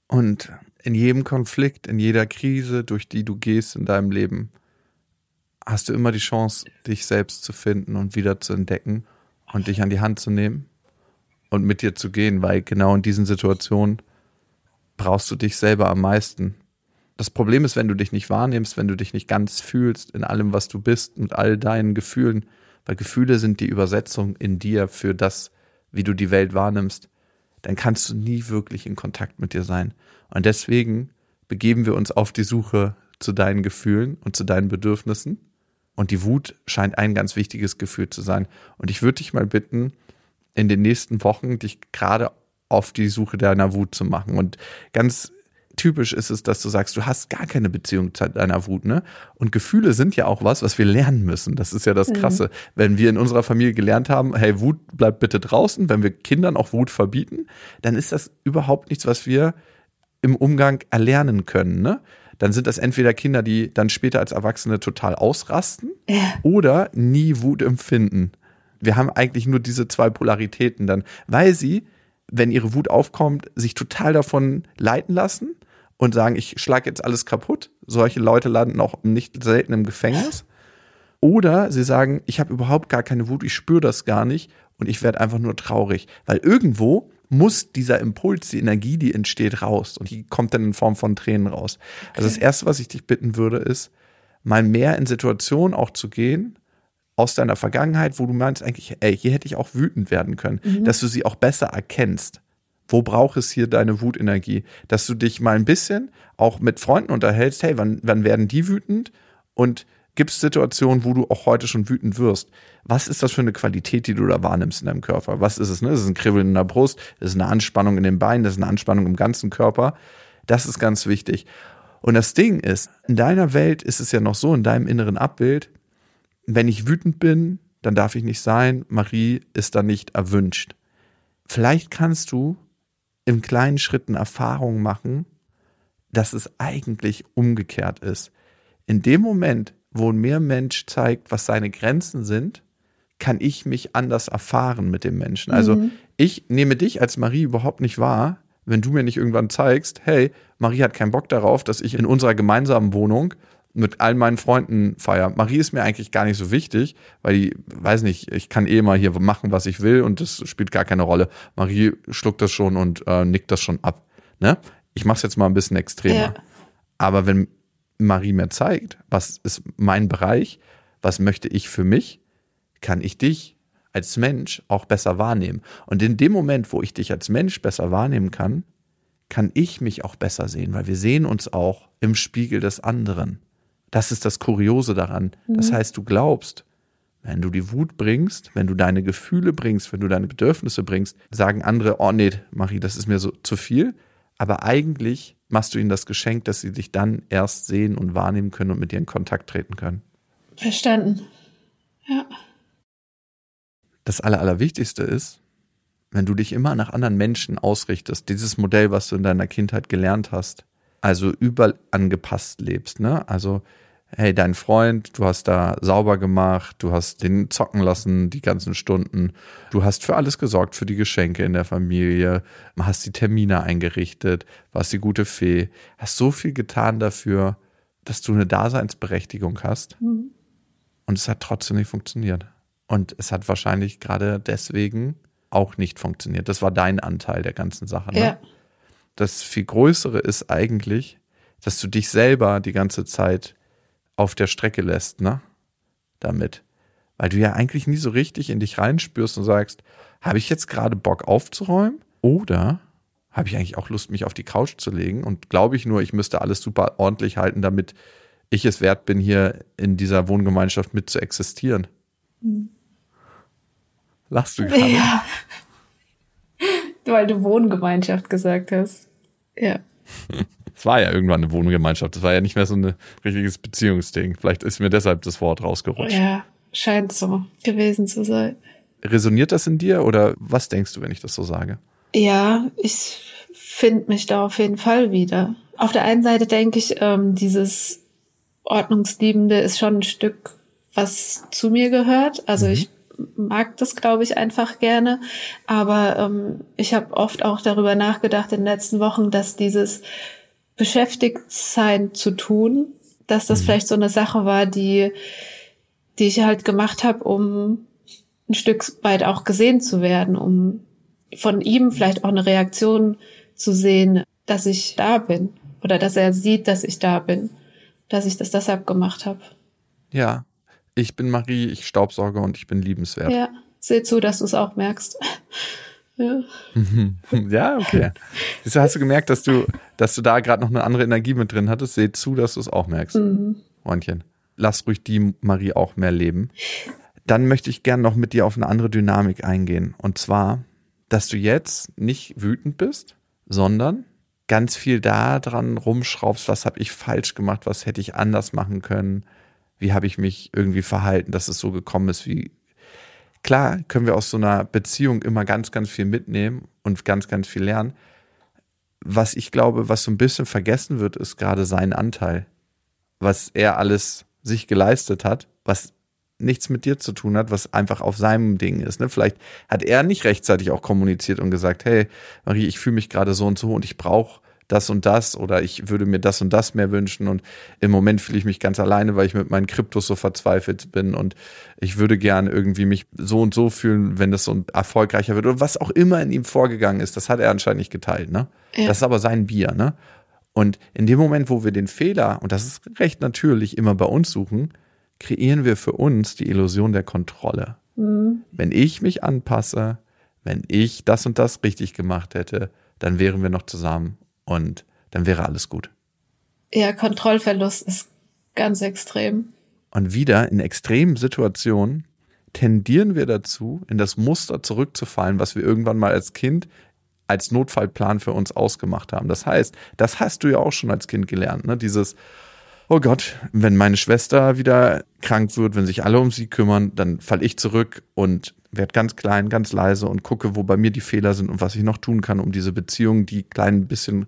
A: Und in jedem Konflikt, in jeder Krise, durch die du gehst in deinem Leben, hast du immer die Chance, dich selbst zu finden und wieder zu entdecken und dich an die Hand zu nehmen und mit dir zu gehen, weil genau in diesen Situationen brauchst du dich selber am meisten. Das Problem ist, wenn du dich nicht wahrnimmst, wenn du dich nicht ganz fühlst in allem, was du bist und all deinen Gefühlen, weil Gefühle sind die Übersetzung in dir für das, wie du die Welt wahrnimmst, dann kannst du nie wirklich in Kontakt mit dir sein. Und deswegen begeben wir uns auf die Suche zu deinen Gefühlen und zu deinen Bedürfnissen. Und die Wut scheint ein ganz wichtiges Gefühl zu sein. Und ich würde dich mal bitten, in den nächsten Wochen dich gerade auf die Suche deiner Wut zu machen und ganz typisch ist es, dass du sagst, du hast gar keine Beziehung zu deiner Wut, ne? Und Gefühle sind ja auch was, was wir lernen müssen. Das ist ja das mhm. Krasse. Mhm. Wenn wir in unserer Familie gelernt haben, hey, Wut bleibt bitte draußen, wenn wir Kindern auch Wut verbieten, dann ist das überhaupt nichts, was wir im Umgang erlernen können, ne? Dann sind das entweder Kinder, die dann später als Erwachsene total ausrasten ja. oder nie Wut empfinden. Wir haben eigentlich nur diese zwei Polaritäten dann, weil sie wenn ihre Wut aufkommt, sich total davon leiten lassen und sagen, ich schlage jetzt alles kaputt. Solche Leute landen auch nicht selten im Gefängnis. Oder sie sagen, ich habe überhaupt gar keine Wut, ich spüre das gar nicht und ich werde einfach nur traurig. Weil irgendwo muss dieser Impuls, die Energie, die entsteht, raus. Und die kommt dann in Form von Tränen raus. Okay. Also das Erste, was ich dich bitten würde, ist, mal mehr in Situationen auch zu gehen, aus deiner Vergangenheit, wo du meinst eigentlich, ey, hier hätte ich auch wütend werden können, mhm. dass du sie auch besser erkennst. Wo braucht es hier deine Wutenergie? Dass du dich mal ein bisschen auch mit Freunden unterhältst, hey, wann, wann werden die wütend? Und gibt es Situationen, wo du auch heute schon wütend wirst? Was ist das für eine Qualität, die du da wahrnimmst in deinem Körper? Was ist es? Ne? Das ist ein Kribbeln in der Brust, das ist eine Anspannung in den Beinen, das ist eine Anspannung im ganzen Körper. Das ist ganz wichtig. Und das Ding ist, in deiner Welt ist es ja noch so, in deinem inneren Abbild, wenn ich wütend bin, dann darf ich nicht sein, Marie ist dann nicht erwünscht. Vielleicht kannst du in kleinen Schritten Erfahrungen machen, dass es eigentlich umgekehrt ist. In dem Moment, wo ein Mensch zeigt, was seine Grenzen sind, kann ich mich anders erfahren mit dem Menschen. Also mhm. ich nehme dich als Marie überhaupt nicht wahr, wenn du mir nicht irgendwann zeigst, hey, Marie hat keinen Bock darauf, dass ich in unserer gemeinsamen Wohnung mit all meinen Freunden feiere. Marie ist mir eigentlich gar nicht so wichtig, weil die, weiß nicht, ich kann eh mal hier machen, was ich will und das spielt gar keine Rolle. Marie schluckt das schon und äh, nickt das schon ab. Ne? Ich mache es jetzt mal ein bisschen extremer. Ja. Aber wenn Marie mir zeigt, was ist mein Bereich, was möchte ich für mich, kann ich dich als Mensch auch besser wahrnehmen. Und in dem Moment, wo ich dich als Mensch besser wahrnehmen kann, kann ich mich auch besser sehen, weil wir sehen uns auch im Spiegel des anderen. Das ist das Kuriose daran. Das mhm. heißt, du glaubst, wenn du die Wut bringst, wenn du deine Gefühle bringst, wenn du deine Bedürfnisse bringst, sagen andere, oh nee, Marie, das ist mir so zu viel. Aber eigentlich machst du ihnen das Geschenk, dass sie dich dann erst sehen und wahrnehmen können und mit dir in Kontakt treten können.
C: Verstanden. Ja.
A: Das Aller, Allerwichtigste ist, wenn du dich immer nach anderen Menschen ausrichtest, dieses Modell, was du in deiner Kindheit gelernt hast, also überall angepasst lebst, ne? Also, hey, dein Freund, du hast da sauber gemacht, du hast den zocken lassen die ganzen Stunden, du hast für alles gesorgt, für die Geschenke in der Familie, hast die Termine eingerichtet, warst die gute Fee, hast so viel getan dafür, dass du eine Daseinsberechtigung hast. Mhm. Und es hat trotzdem nicht funktioniert. Und es hat wahrscheinlich gerade deswegen auch nicht funktioniert. Das war dein Anteil der ganzen Sache. Ne? Ja. Das viel Größere ist eigentlich, dass du dich selber die ganze Zeit auf der Strecke lässt, ne? Damit. Weil du ja eigentlich nie so richtig in dich reinspürst und sagst, habe ich jetzt gerade Bock aufzuräumen? Oder habe ich eigentlich auch Lust, mich auf die Couch zu legen? Und glaube ich nur, ich müsste alles super ordentlich halten, damit ich es wert bin, hier in dieser Wohngemeinschaft mit zu existieren. Mhm. Lachst du gerade?
C: Ja. Weil du Wohngemeinschaft gesagt hast. Ja.
A: Es war ja irgendwann eine Wohngemeinschaft. Es war ja nicht mehr so ein richtiges Beziehungsding. Vielleicht ist mir deshalb das Wort rausgerutscht.
C: Ja, scheint so gewesen zu sein.
A: Resoniert das in dir oder was denkst du, wenn ich das so sage?
C: Ja, ich finde mich da auf jeden Fall wieder. Auf der einen Seite denke ich, ähm, dieses Ordnungsliebende ist schon ein Stück, was zu mir gehört. Also mhm. ich mag das, glaube ich, einfach gerne. Aber ähm, ich habe oft auch darüber nachgedacht in den letzten Wochen, dass dieses Beschäftigtsein zu tun, dass das mhm. vielleicht so eine Sache war, die, die ich halt gemacht habe, um ein Stück weit auch gesehen zu werden, um von ihm vielleicht auch eine Reaktion zu sehen, dass ich da bin oder dass er sieht, dass ich da bin, dass ich das deshalb gemacht habe.
A: Ja, ich bin Marie, ich staubsauge und ich bin liebenswert.
C: Ja, seh zu, dass du es auch merkst.
A: ja. ja, okay. Wieso hast du gemerkt, dass du, dass du da gerade noch eine andere Energie mit drin hattest? Seh zu, dass du es auch merkst. Mhm. Freundchen. Lass ruhig die Marie auch mehr leben. Dann möchte ich gern noch mit dir auf eine andere Dynamik eingehen. Und zwar, dass du jetzt nicht wütend bist, sondern ganz viel da dran rumschraubst, was habe ich falsch gemacht, was hätte ich anders machen können, wie habe ich mich irgendwie verhalten, dass es so gekommen ist, wie klar können wir aus so einer Beziehung immer ganz, ganz viel mitnehmen und ganz, ganz viel lernen. Was ich glaube, was so ein bisschen vergessen wird, ist gerade sein Anteil, was er alles sich geleistet hat, was nichts mit dir zu tun hat, was einfach auf seinem Ding ist. Ne? Vielleicht hat er nicht rechtzeitig auch kommuniziert und gesagt, hey, Marie, ich fühle mich gerade so und so und ich brauche das und das oder ich würde mir das und das mehr wünschen und im Moment fühle ich mich ganz alleine, weil ich mit meinen Kryptos so verzweifelt bin und ich würde gerne irgendwie mich so und so fühlen, wenn das so erfolgreicher wird oder was auch immer in ihm vorgegangen ist, das hat er anscheinend nicht geteilt, ne? Ja. Das ist aber sein Bier, ne? Und in dem Moment, wo wir den Fehler, und das ist recht natürlich, immer bei uns suchen, kreieren wir für uns die Illusion der Kontrolle. Mhm. Wenn ich mich anpasse, wenn ich das und das richtig gemacht hätte, dann wären wir noch zusammen und dann wäre alles gut.
C: Ja, Kontrollverlust ist ganz extrem.
A: Und wieder in extremen Situationen tendieren wir dazu, in das Muster zurückzufallen, was wir irgendwann mal als Kind als Notfallplan für uns ausgemacht haben. Das heißt, das hast du ja auch schon als Kind gelernt, ne? Dieses, oh Gott, wenn meine Schwester wieder krank wird, wenn sich alle um sie kümmern, dann falle ich zurück und werde ganz klein, ganz leise und gucke, wo bei mir die Fehler sind und was ich noch tun kann, um diese Beziehung, die kleinen bisschen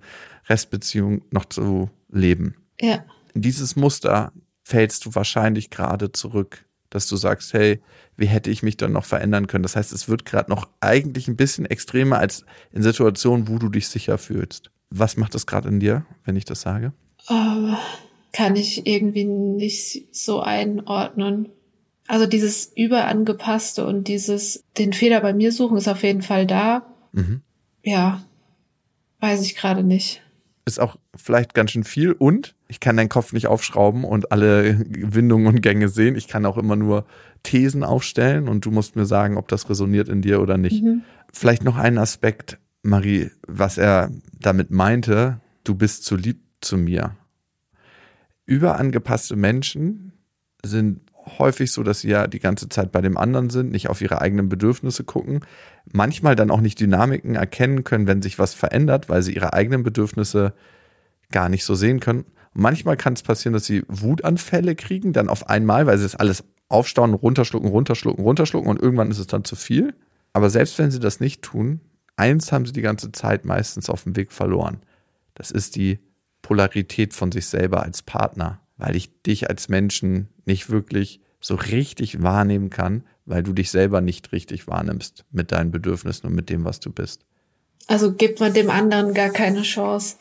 A: Restbeziehung noch zu leben.
C: Ja.
A: In dieses Muster fällst du wahrscheinlich gerade zurück, dass du sagst, hey, wie hätte ich mich dann noch verändern können? Das heißt, es wird gerade noch eigentlich ein bisschen extremer als in Situationen, wo du dich sicher fühlst. Was macht das gerade in dir, wenn ich das sage?
C: Uh, kann ich irgendwie nicht so einordnen. Also dieses Überangepasste und dieses den Fehler bei mir suchen ist auf jeden Fall da. Mhm. Ja, weiß ich gerade nicht.
A: Ist auch vielleicht ganz schön viel und ich kann deinen Kopf nicht aufschrauben und alle Windungen und Gänge sehen. Ich kann auch immer nur Thesen aufstellen und du musst mir sagen, ob das resoniert in dir oder nicht. Mhm. Vielleicht noch ein Aspekt, Marie, was er damit meinte, du bist zu lieb zu mir. Überangepasste Menschen sind häufig so, dass sie ja die ganze Zeit bei dem anderen sind, nicht auf ihre eigenen Bedürfnisse gucken, manchmal dann auch nicht Dynamiken erkennen können, wenn sich was verändert, weil sie ihre eigenen Bedürfnisse gar nicht so sehen können. manchmal kann es passieren, dass sie Wutanfälle kriegen, dann auf einmal, weil sie es alles aufstauen, runterschlucken, runterschlucken, runterschlucken und irgendwann ist es dann zu viel. Aber selbst wenn sie das nicht tun, eins haben sie die ganze Zeit meistens auf dem Weg verloren. Das ist die Polarität von sich selber als Partner, weil ich dich als Menschen nicht wirklich so richtig wahrnehmen kann, weil du dich selber nicht richtig wahrnimmst mit deinen Bedürfnissen und mit dem, was du bist.
C: Also gibt man dem anderen gar keine Chance,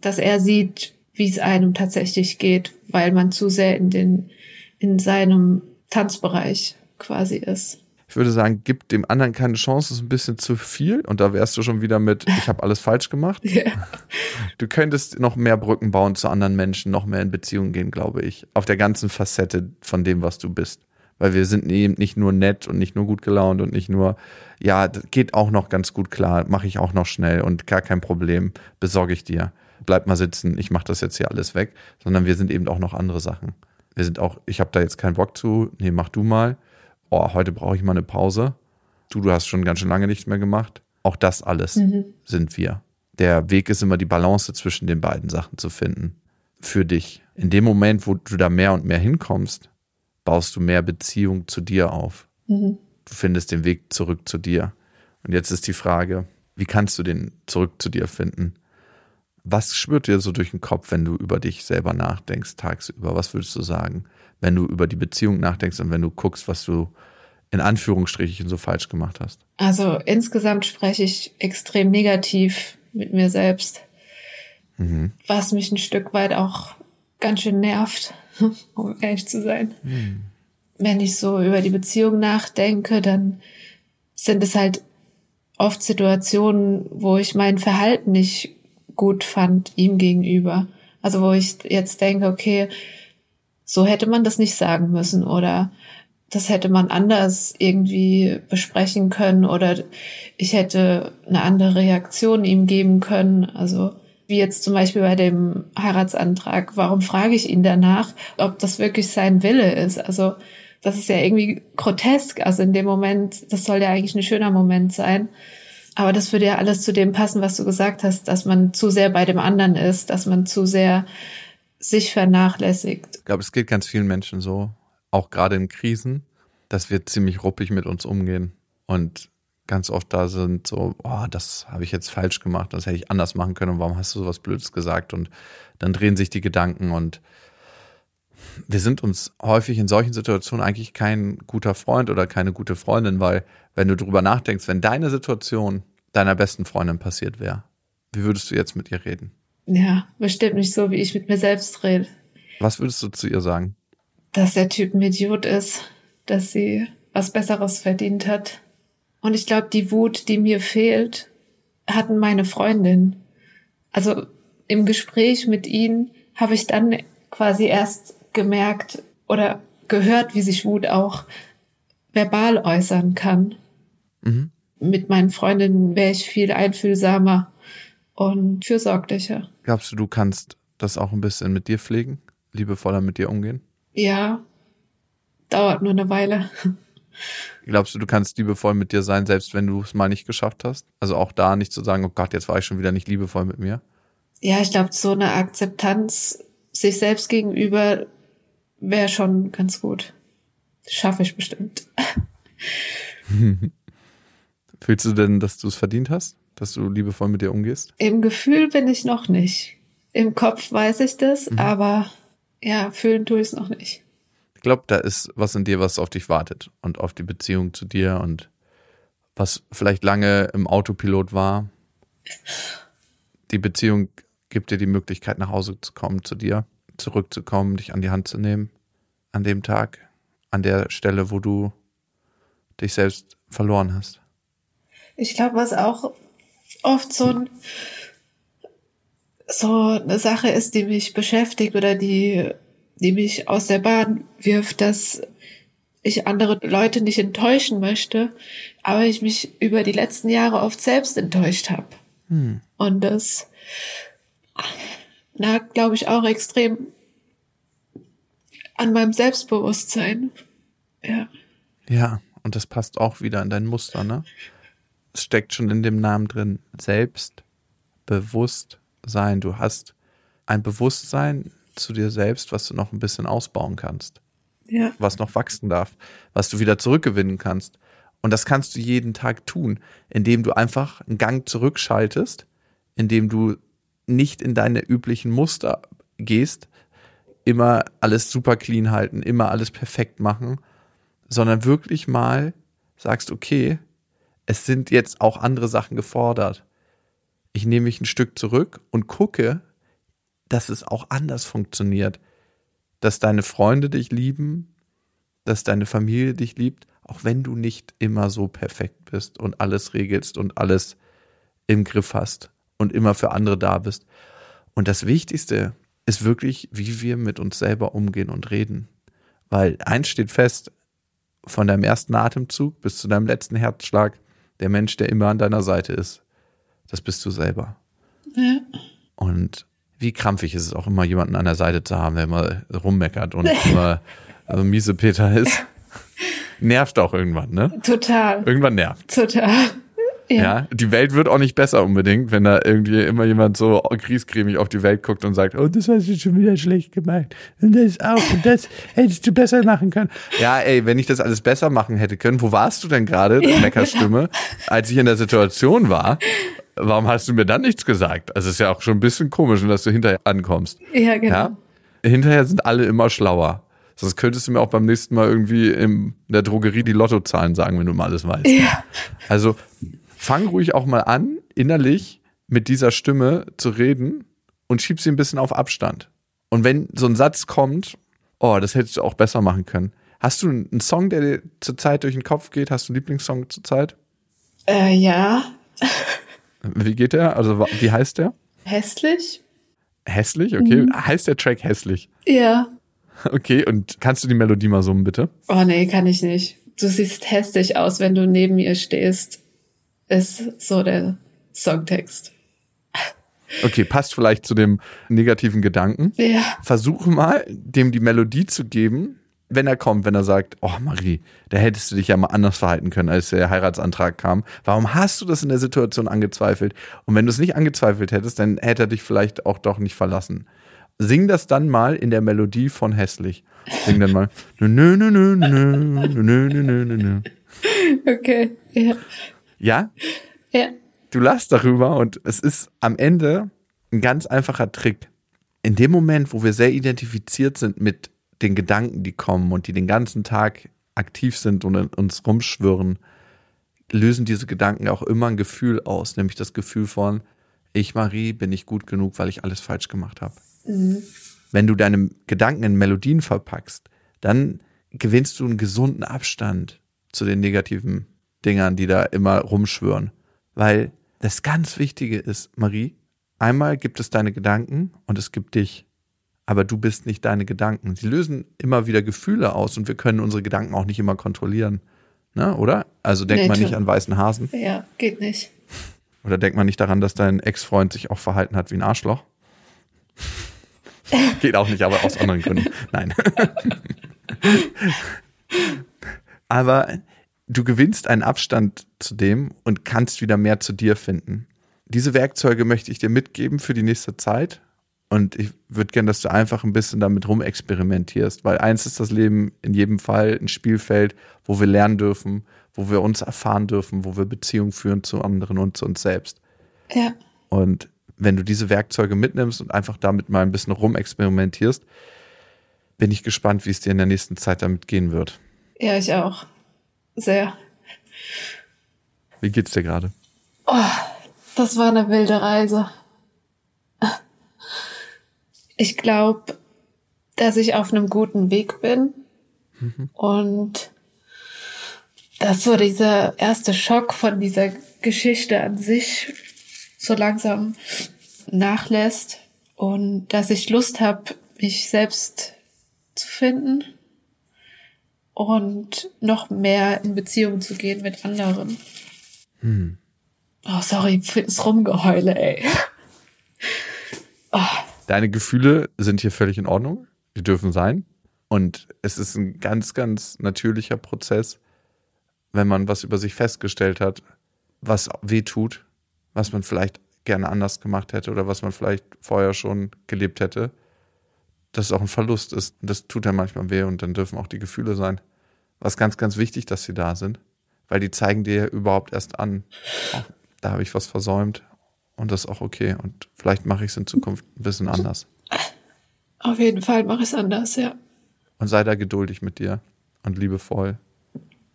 C: dass er sieht, wie es einem tatsächlich geht, weil man zu sehr in den, in seinem Tanzbereich quasi ist
A: ich würde sagen, gib dem anderen keine Chance, ist ein bisschen zu viel. Und da wärst du schon wieder mit, ich habe alles falsch gemacht. Yeah. Du könntest noch mehr Brücken bauen zu anderen Menschen, noch mehr in Beziehungen gehen, glaube ich. Auf der ganzen Facette von dem, was du bist. Weil wir sind eben nicht nur nett und nicht nur gut gelaunt und nicht nur, ja, das geht auch noch ganz gut klar, mache ich auch noch schnell und gar kein Problem, besorge ich dir. Bleib mal sitzen, ich mache das jetzt hier alles weg. Sondern wir sind eben auch noch andere Sachen. Wir sind auch, ich habe da jetzt keinen Bock zu, nee, mach du mal oh, heute brauche ich mal eine Pause. Du, du hast schon ganz schön lange nichts mehr gemacht. Auch das alles mhm. sind wir. Der Weg ist immer die Balance zwischen den beiden Sachen zu finden. Für dich. In dem Moment, wo du da mehr und mehr hinkommst, baust du mehr Beziehung zu dir auf. Mhm. Du findest den Weg zurück zu dir. Und jetzt ist die Frage, wie kannst du den zurück zu dir finden? Was spürt dir so durch den Kopf, wenn du über dich selber nachdenkst tagsüber? Was würdest du sagen? Wenn du über die Beziehung nachdenkst und wenn du guckst, was du in Anführungsstrichen so falsch gemacht hast?
C: Also insgesamt spreche ich extrem negativ mit mir selbst, mhm. was mich ein Stück weit auch ganz schön nervt, um ehrlich zu sein. Mhm. Wenn ich so über die Beziehung nachdenke, dann sind es halt oft Situationen, wo ich mein Verhalten nicht gut fand ihm gegenüber. Also wo ich jetzt denke, okay, so hätte man das nicht sagen müssen oder das hätte man anders irgendwie besprechen können oder ich hätte eine andere Reaktion ihm geben können. Also wie jetzt zum Beispiel bei dem Heiratsantrag. Warum frage ich ihn danach, ob das wirklich sein Wille ist? Also das ist ja irgendwie grotesk. Also in dem Moment, das soll ja eigentlich ein schöner Moment sein. Aber das würde ja alles zu dem passen, was du gesagt hast, dass man zu sehr bei dem anderen ist, dass man zu sehr sich vernachlässigt.
A: Ich glaube, es geht ganz vielen Menschen so, auch gerade in Krisen, dass wir ziemlich ruppig mit uns umgehen und ganz oft da sind so, oh, das habe ich jetzt falsch gemacht, das hätte ich anders machen können und warum hast du sowas Blödes gesagt? Und dann drehen sich die Gedanken und wir sind uns häufig in solchen Situationen eigentlich kein guter Freund oder keine gute Freundin, weil wenn du drüber nachdenkst, wenn deine Situation deiner besten Freundin passiert wäre, wie würdest du jetzt mit ihr reden?
C: Ja, bestimmt nicht so, wie ich mit mir selbst rede.
A: Was würdest du zu ihr sagen?
C: Dass der Typ ein Idiot ist, dass sie was Besseres verdient hat. Und ich glaube, die Wut, die mir fehlt, hatten meine Freundin. Also im Gespräch mit ihnen habe ich dann quasi erst gemerkt oder gehört, wie sich Wut auch verbal äußern kann. Mhm. Mit meinen Freundinnen wäre ich viel einfühlsamer und fürsorglicher.
A: Glaubst du, du kannst das auch ein bisschen mit dir pflegen? Liebevoller mit dir umgehen?
C: Ja, dauert nur eine Weile.
A: Glaubst du, du kannst liebevoll mit dir sein, selbst wenn du es mal nicht geschafft hast? Also auch da nicht zu sagen, oh Gott, jetzt war ich schon wieder nicht liebevoll mit mir?
C: Ja, ich glaube, so eine Akzeptanz sich selbst gegenüber wäre schon ganz gut. Schaffe ich bestimmt.
A: Fühlst du denn, dass du es verdient hast? Dass du liebevoll mit dir umgehst?
C: Im Gefühl bin ich noch nicht. Im Kopf weiß ich das, mhm. aber ja, fühlen tue ich es noch nicht.
A: Ich glaube, da ist was in dir, was auf dich wartet und auf die Beziehung zu dir und was vielleicht lange im Autopilot war. Die Beziehung gibt dir die Möglichkeit, nach Hause zu kommen zu dir, zurückzukommen, dich an die Hand zu nehmen an dem Tag, an der Stelle, wo du dich selbst verloren hast?
C: Ich glaube, was auch oft so, ein, so eine Sache ist, die mich beschäftigt oder die, die mich aus der Bahn wirft, dass ich andere Leute nicht enttäuschen möchte, aber ich mich über die letzten Jahre oft selbst enttäuscht habe. Hm. Und das lag, glaube ich, auch extrem an meinem Selbstbewusstsein. Ja.
A: Ja, und das passt auch wieder in dein Muster, ne? Es steckt schon in dem Namen drin. Selbstbewusstsein. Du hast ein Bewusstsein zu dir selbst, was du noch ein bisschen ausbauen kannst.
C: Ja.
A: Was noch wachsen darf, was du wieder zurückgewinnen kannst. Und das kannst du jeden Tag tun, indem du einfach einen Gang zurückschaltest, indem du nicht in deine üblichen Muster gehst, immer alles super clean halten, immer alles perfekt machen, sondern wirklich mal sagst, okay, es sind jetzt auch andere Sachen gefordert. Ich nehme mich ein Stück zurück und gucke, dass es auch anders funktioniert. Dass deine Freunde dich lieben, dass deine Familie dich liebt, auch wenn du nicht immer so perfekt bist und alles regelst und alles im Griff hast und immer für andere da bist. Und das Wichtigste ist wirklich, wie wir mit uns selber umgehen und reden. Weil eins steht fest, von deinem ersten Atemzug bis zu deinem letzten Herzschlag, der Mensch, der immer an deiner Seite ist, das bist du selber. Ja. Und wie krampfig ist es auch immer, jemanden an der Seite zu haben, der immer rummeckert und immer also miese Peter ist. Nervt auch irgendwann, ne?
C: Total.
A: Irgendwann nervt.
C: Total.
A: Ja. ja. die Welt wird auch nicht besser unbedingt, wenn da irgendwie immer jemand so griesgrämig auf die Welt guckt und sagt, oh, das hast du schon wieder schlecht gemacht. Und das auch. Und das hättest du besser machen können. Ja, ey, wenn ich das alles besser machen hätte können, wo warst du denn gerade, ja. Meckerstimme, als ich in der Situation war? Warum hast du mir dann nichts gesagt? Also ist ja auch schon ein bisschen komisch, dass du hinterher ankommst.
C: Ja, genau. Ja?
A: Hinterher sind alle immer schlauer. Sonst könntest du mir auch beim nächsten Mal irgendwie in der Drogerie die Lottozahlen sagen, wenn du mal alles weißt. Ja. Also fang ruhig auch mal an, innerlich mit dieser Stimme zu reden und schieb sie ein bisschen auf Abstand. Und wenn so ein Satz kommt, oh, das hättest du auch besser machen können. Hast du einen Song, der dir zurzeit durch den Kopf geht? Hast du einen Lieblingssong zurzeit?
C: Äh, ja.
A: Wie geht der? Also, wie heißt der?
C: Hässlich.
A: Hässlich? Okay. Mhm. Heißt der Track hässlich?
C: Ja.
A: Okay, und kannst du die Melodie mal summen, bitte?
C: Oh nee, kann ich nicht. Du siehst hässlich aus, wenn du neben mir stehst ist so der Songtext.
A: Okay, passt vielleicht zu dem negativen Gedanken.
C: Ja.
A: Versuche mal, dem die Melodie zu geben, wenn er kommt, wenn er sagt, oh Marie, da hättest du dich ja mal anders verhalten können, als der Heiratsantrag kam. Warum hast du das in der Situation angezweifelt? Und wenn du es nicht angezweifelt hättest, dann hätte er dich vielleicht auch doch nicht verlassen. Sing das dann mal in der Melodie von Hässlich. Sing dann mal. Nö, nö, nö, nö, nö, nö, nö, nö, nö.
C: Okay, ja.
A: Ja?
C: Ja.
A: Du lachst darüber und es ist am Ende ein ganz einfacher Trick. In dem Moment, wo wir sehr identifiziert sind mit den Gedanken, die kommen und die den ganzen Tag aktiv sind und in uns rumschwirren, lösen diese Gedanken auch immer ein Gefühl aus, nämlich das Gefühl von, ich, Marie, bin nicht gut genug, weil ich alles falsch gemacht habe. Mhm. Wenn du deine Gedanken in Melodien verpackst, dann gewinnst du einen gesunden Abstand zu den negativen Dingern, die da immer rumschwören. Weil das ganz Wichtige ist, Marie, einmal gibt es deine Gedanken und es gibt dich. Aber du bist nicht deine Gedanken. Sie lösen immer wieder Gefühle aus und wir können unsere Gedanken auch nicht immer kontrollieren. Ne, oder? Also denkt nee, man nicht an weißen Hasen.
C: Ja, geht nicht.
A: Oder denkt man nicht daran, dass dein Ex-Freund sich auch verhalten hat wie ein Arschloch? geht auch nicht, aber aus anderen Gründen. Nein. aber du gewinnst einen Abstand zu dem und kannst wieder mehr zu dir finden. Diese Werkzeuge möchte ich dir mitgeben für die nächste Zeit. Und ich würde gerne, dass du einfach ein bisschen damit rumexperimentierst, weil eins ist das Leben in jedem Fall ein Spielfeld, wo wir lernen dürfen, wo wir uns erfahren dürfen, wo wir Beziehungen führen zu anderen und zu uns selbst.
C: Ja.
A: Und wenn du diese Werkzeuge mitnimmst und einfach damit mal ein bisschen rumexperimentierst, bin ich gespannt, wie es dir in der nächsten Zeit damit gehen wird.
C: Ja, ich auch. Sehr.
A: Wie geht's dir gerade?
C: Oh, das war eine wilde Reise. Ich glaube, dass ich auf einem guten Weg bin mhm. und dass so dieser erste Schock von dieser Geschichte an sich so langsam nachlässt und dass ich Lust habe, mich selbst zu finden und noch mehr in Beziehung zu gehen mit anderen. Hm. Oh, sorry für das Rumgeheule, ey.
A: Oh. Deine Gefühle sind hier völlig in Ordnung. Die dürfen sein. Und es ist ein ganz, ganz natürlicher Prozess, wenn man was über sich festgestellt hat, was weh tut, was man vielleicht gerne anders gemacht hätte oder was man vielleicht vorher schon gelebt hätte, dass es auch ein Verlust ist. Und das tut ja manchmal weh und dann dürfen auch die Gefühle sein. Was ganz, ganz wichtig, dass sie da sind, weil die zeigen dir überhaupt erst an, oh, da habe ich was versäumt und das ist auch okay. Und vielleicht mache ich es in Zukunft ein bisschen anders.
C: Auf jeden Fall mache ich es anders, ja.
A: Und sei da geduldig mit dir und liebevoll.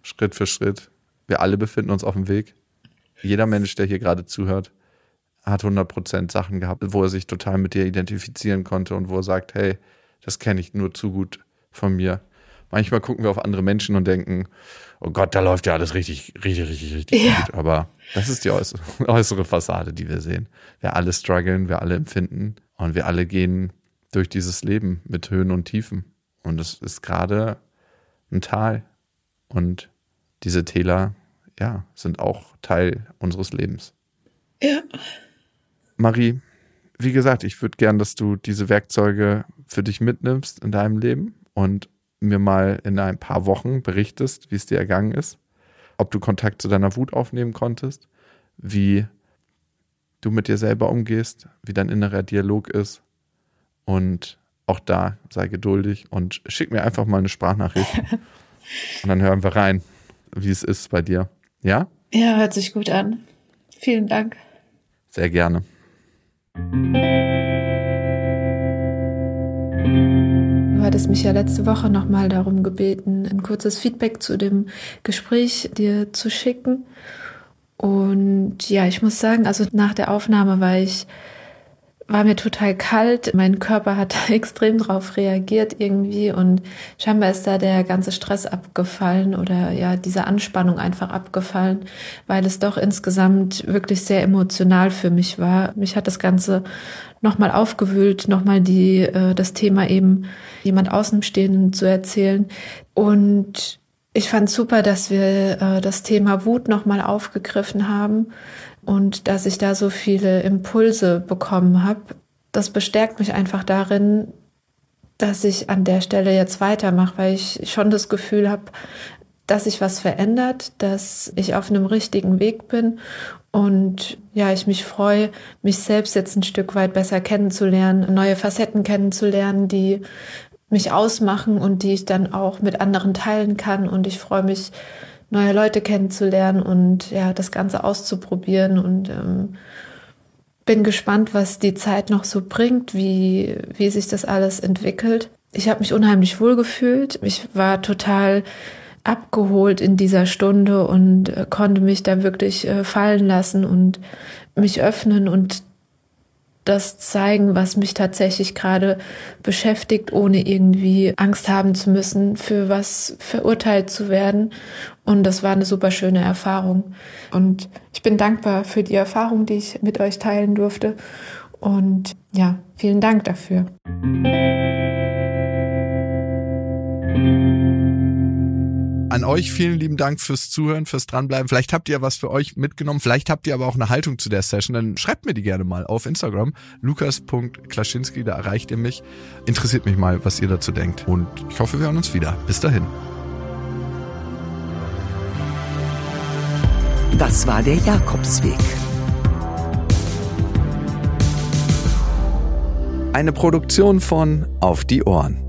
A: Schritt für Schritt. Wir alle befinden uns auf dem Weg. Jeder Mensch, der hier gerade zuhört, hat 100% Sachen gehabt, wo er sich total mit dir identifizieren konnte und wo er sagt, hey, das kenne ich nur zu gut von mir. Manchmal gucken wir auf andere Menschen und denken, oh Gott, da läuft ja alles richtig, richtig, richtig, richtig ja. gut. Aber das ist die äußere Fassade, die wir sehen. Wir alle strugglen, wir alle empfinden und wir alle gehen durch dieses Leben mit Höhen und Tiefen. Und es ist gerade ein Tal. Und diese Täler, ja, sind auch Teil unseres Lebens.
C: Ja.
A: Marie, wie gesagt, ich würde gern, dass du diese Werkzeuge für dich mitnimmst in deinem Leben und mir mal in ein paar Wochen berichtest, wie es dir ergangen ist, ob du Kontakt zu deiner Wut aufnehmen konntest, wie du mit dir selber umgehst, wie dein innerer Dialog ist und auch da sei geduldig und schick mir einfach mal eine Sprachnachricht und dann hören wir rein, wie es ist bei dir. Ja?
C: Ja, hört sich gut an. Vielen Dank.
A: Sehr gerne.
C: Du hattest mich ja letzte Woche nochmal darum gebeten, ein kurzes Feedback zu dem Gespräch dir zu schicken. Und ja, ich muss sagen, also nach der Aufnahme war ich war mir total kalt. Mein Körper hat extrem drauf reagiert irgendwie und scheinbar ist da der ganze Stress abgefallen oder ja, diese Anspannung einfach abgefallen, weil es doch insgesamt wirklich sehr emotional für mich war. Mich hat das Ganze nochmal aufgewühlt, nochmal die, äh, das Thema eben jemand Außenstehenden zu erzählen und ich fand super, dass wir äh, das Thema Wut nochmal aufgegriffen haben und dass ich da so viele Impulse bekommen habe. Das bestärkt mich einfach darin, dass ich an der Stelle jetzt weitermache, weil ich schon das Gefühl habe, dass sich was verändert, dass ich auf einem richtigen Weg bin und ja, ich mich freue, mich selbst jetzt ein Stück weit besser kennenzulernen, neue Facetten kennenzulernen, die mich ausmachen und die ich dann auch mit anderen teilen kann. Und ich freue mich, neue Leute kennenzulernen und ja, das Ganze auszuprobieren und ähm, bin gespannt, was die Zeit noch so bringt, wie, wie sich das alles entwickelt. Ich habe mich unheimlich wohl gefühlt. Ich war total abgeholt in dieser Stunde und äh, konnte mich da wirklich äh, fallen lassen und mich öffnen und das zeigen, was mich tatsächlich gerade beschäftigt, ohne irgendwie Angst haben zu müssen, für was verurteilt zu werden. Und das war eine super schöne Erfahrung. Und ich bin dankbar für die Erfahrung, die ich mit euch teilen durfte. Und ja, vielen Dank dafür.
A: An euch vielen lieben Dank fürs Zuhören, fürs Dranbleiben. Vielleicht habt ihr was für euch mitgenommen, vielleicht habt ihr aber auch eine Haltung zu der Session, dann schreibt mir die gerne mal auf Instagram, lukas.klaschinski, da erreicht ihr mich. Interessiert mich mal, was ihr dazu denkt. Und ich hoffe, wir hören uns wieder. Bis dahin.
B: Das war der Jakobsweg.
A: Eine Produktion von Auf die Ohren.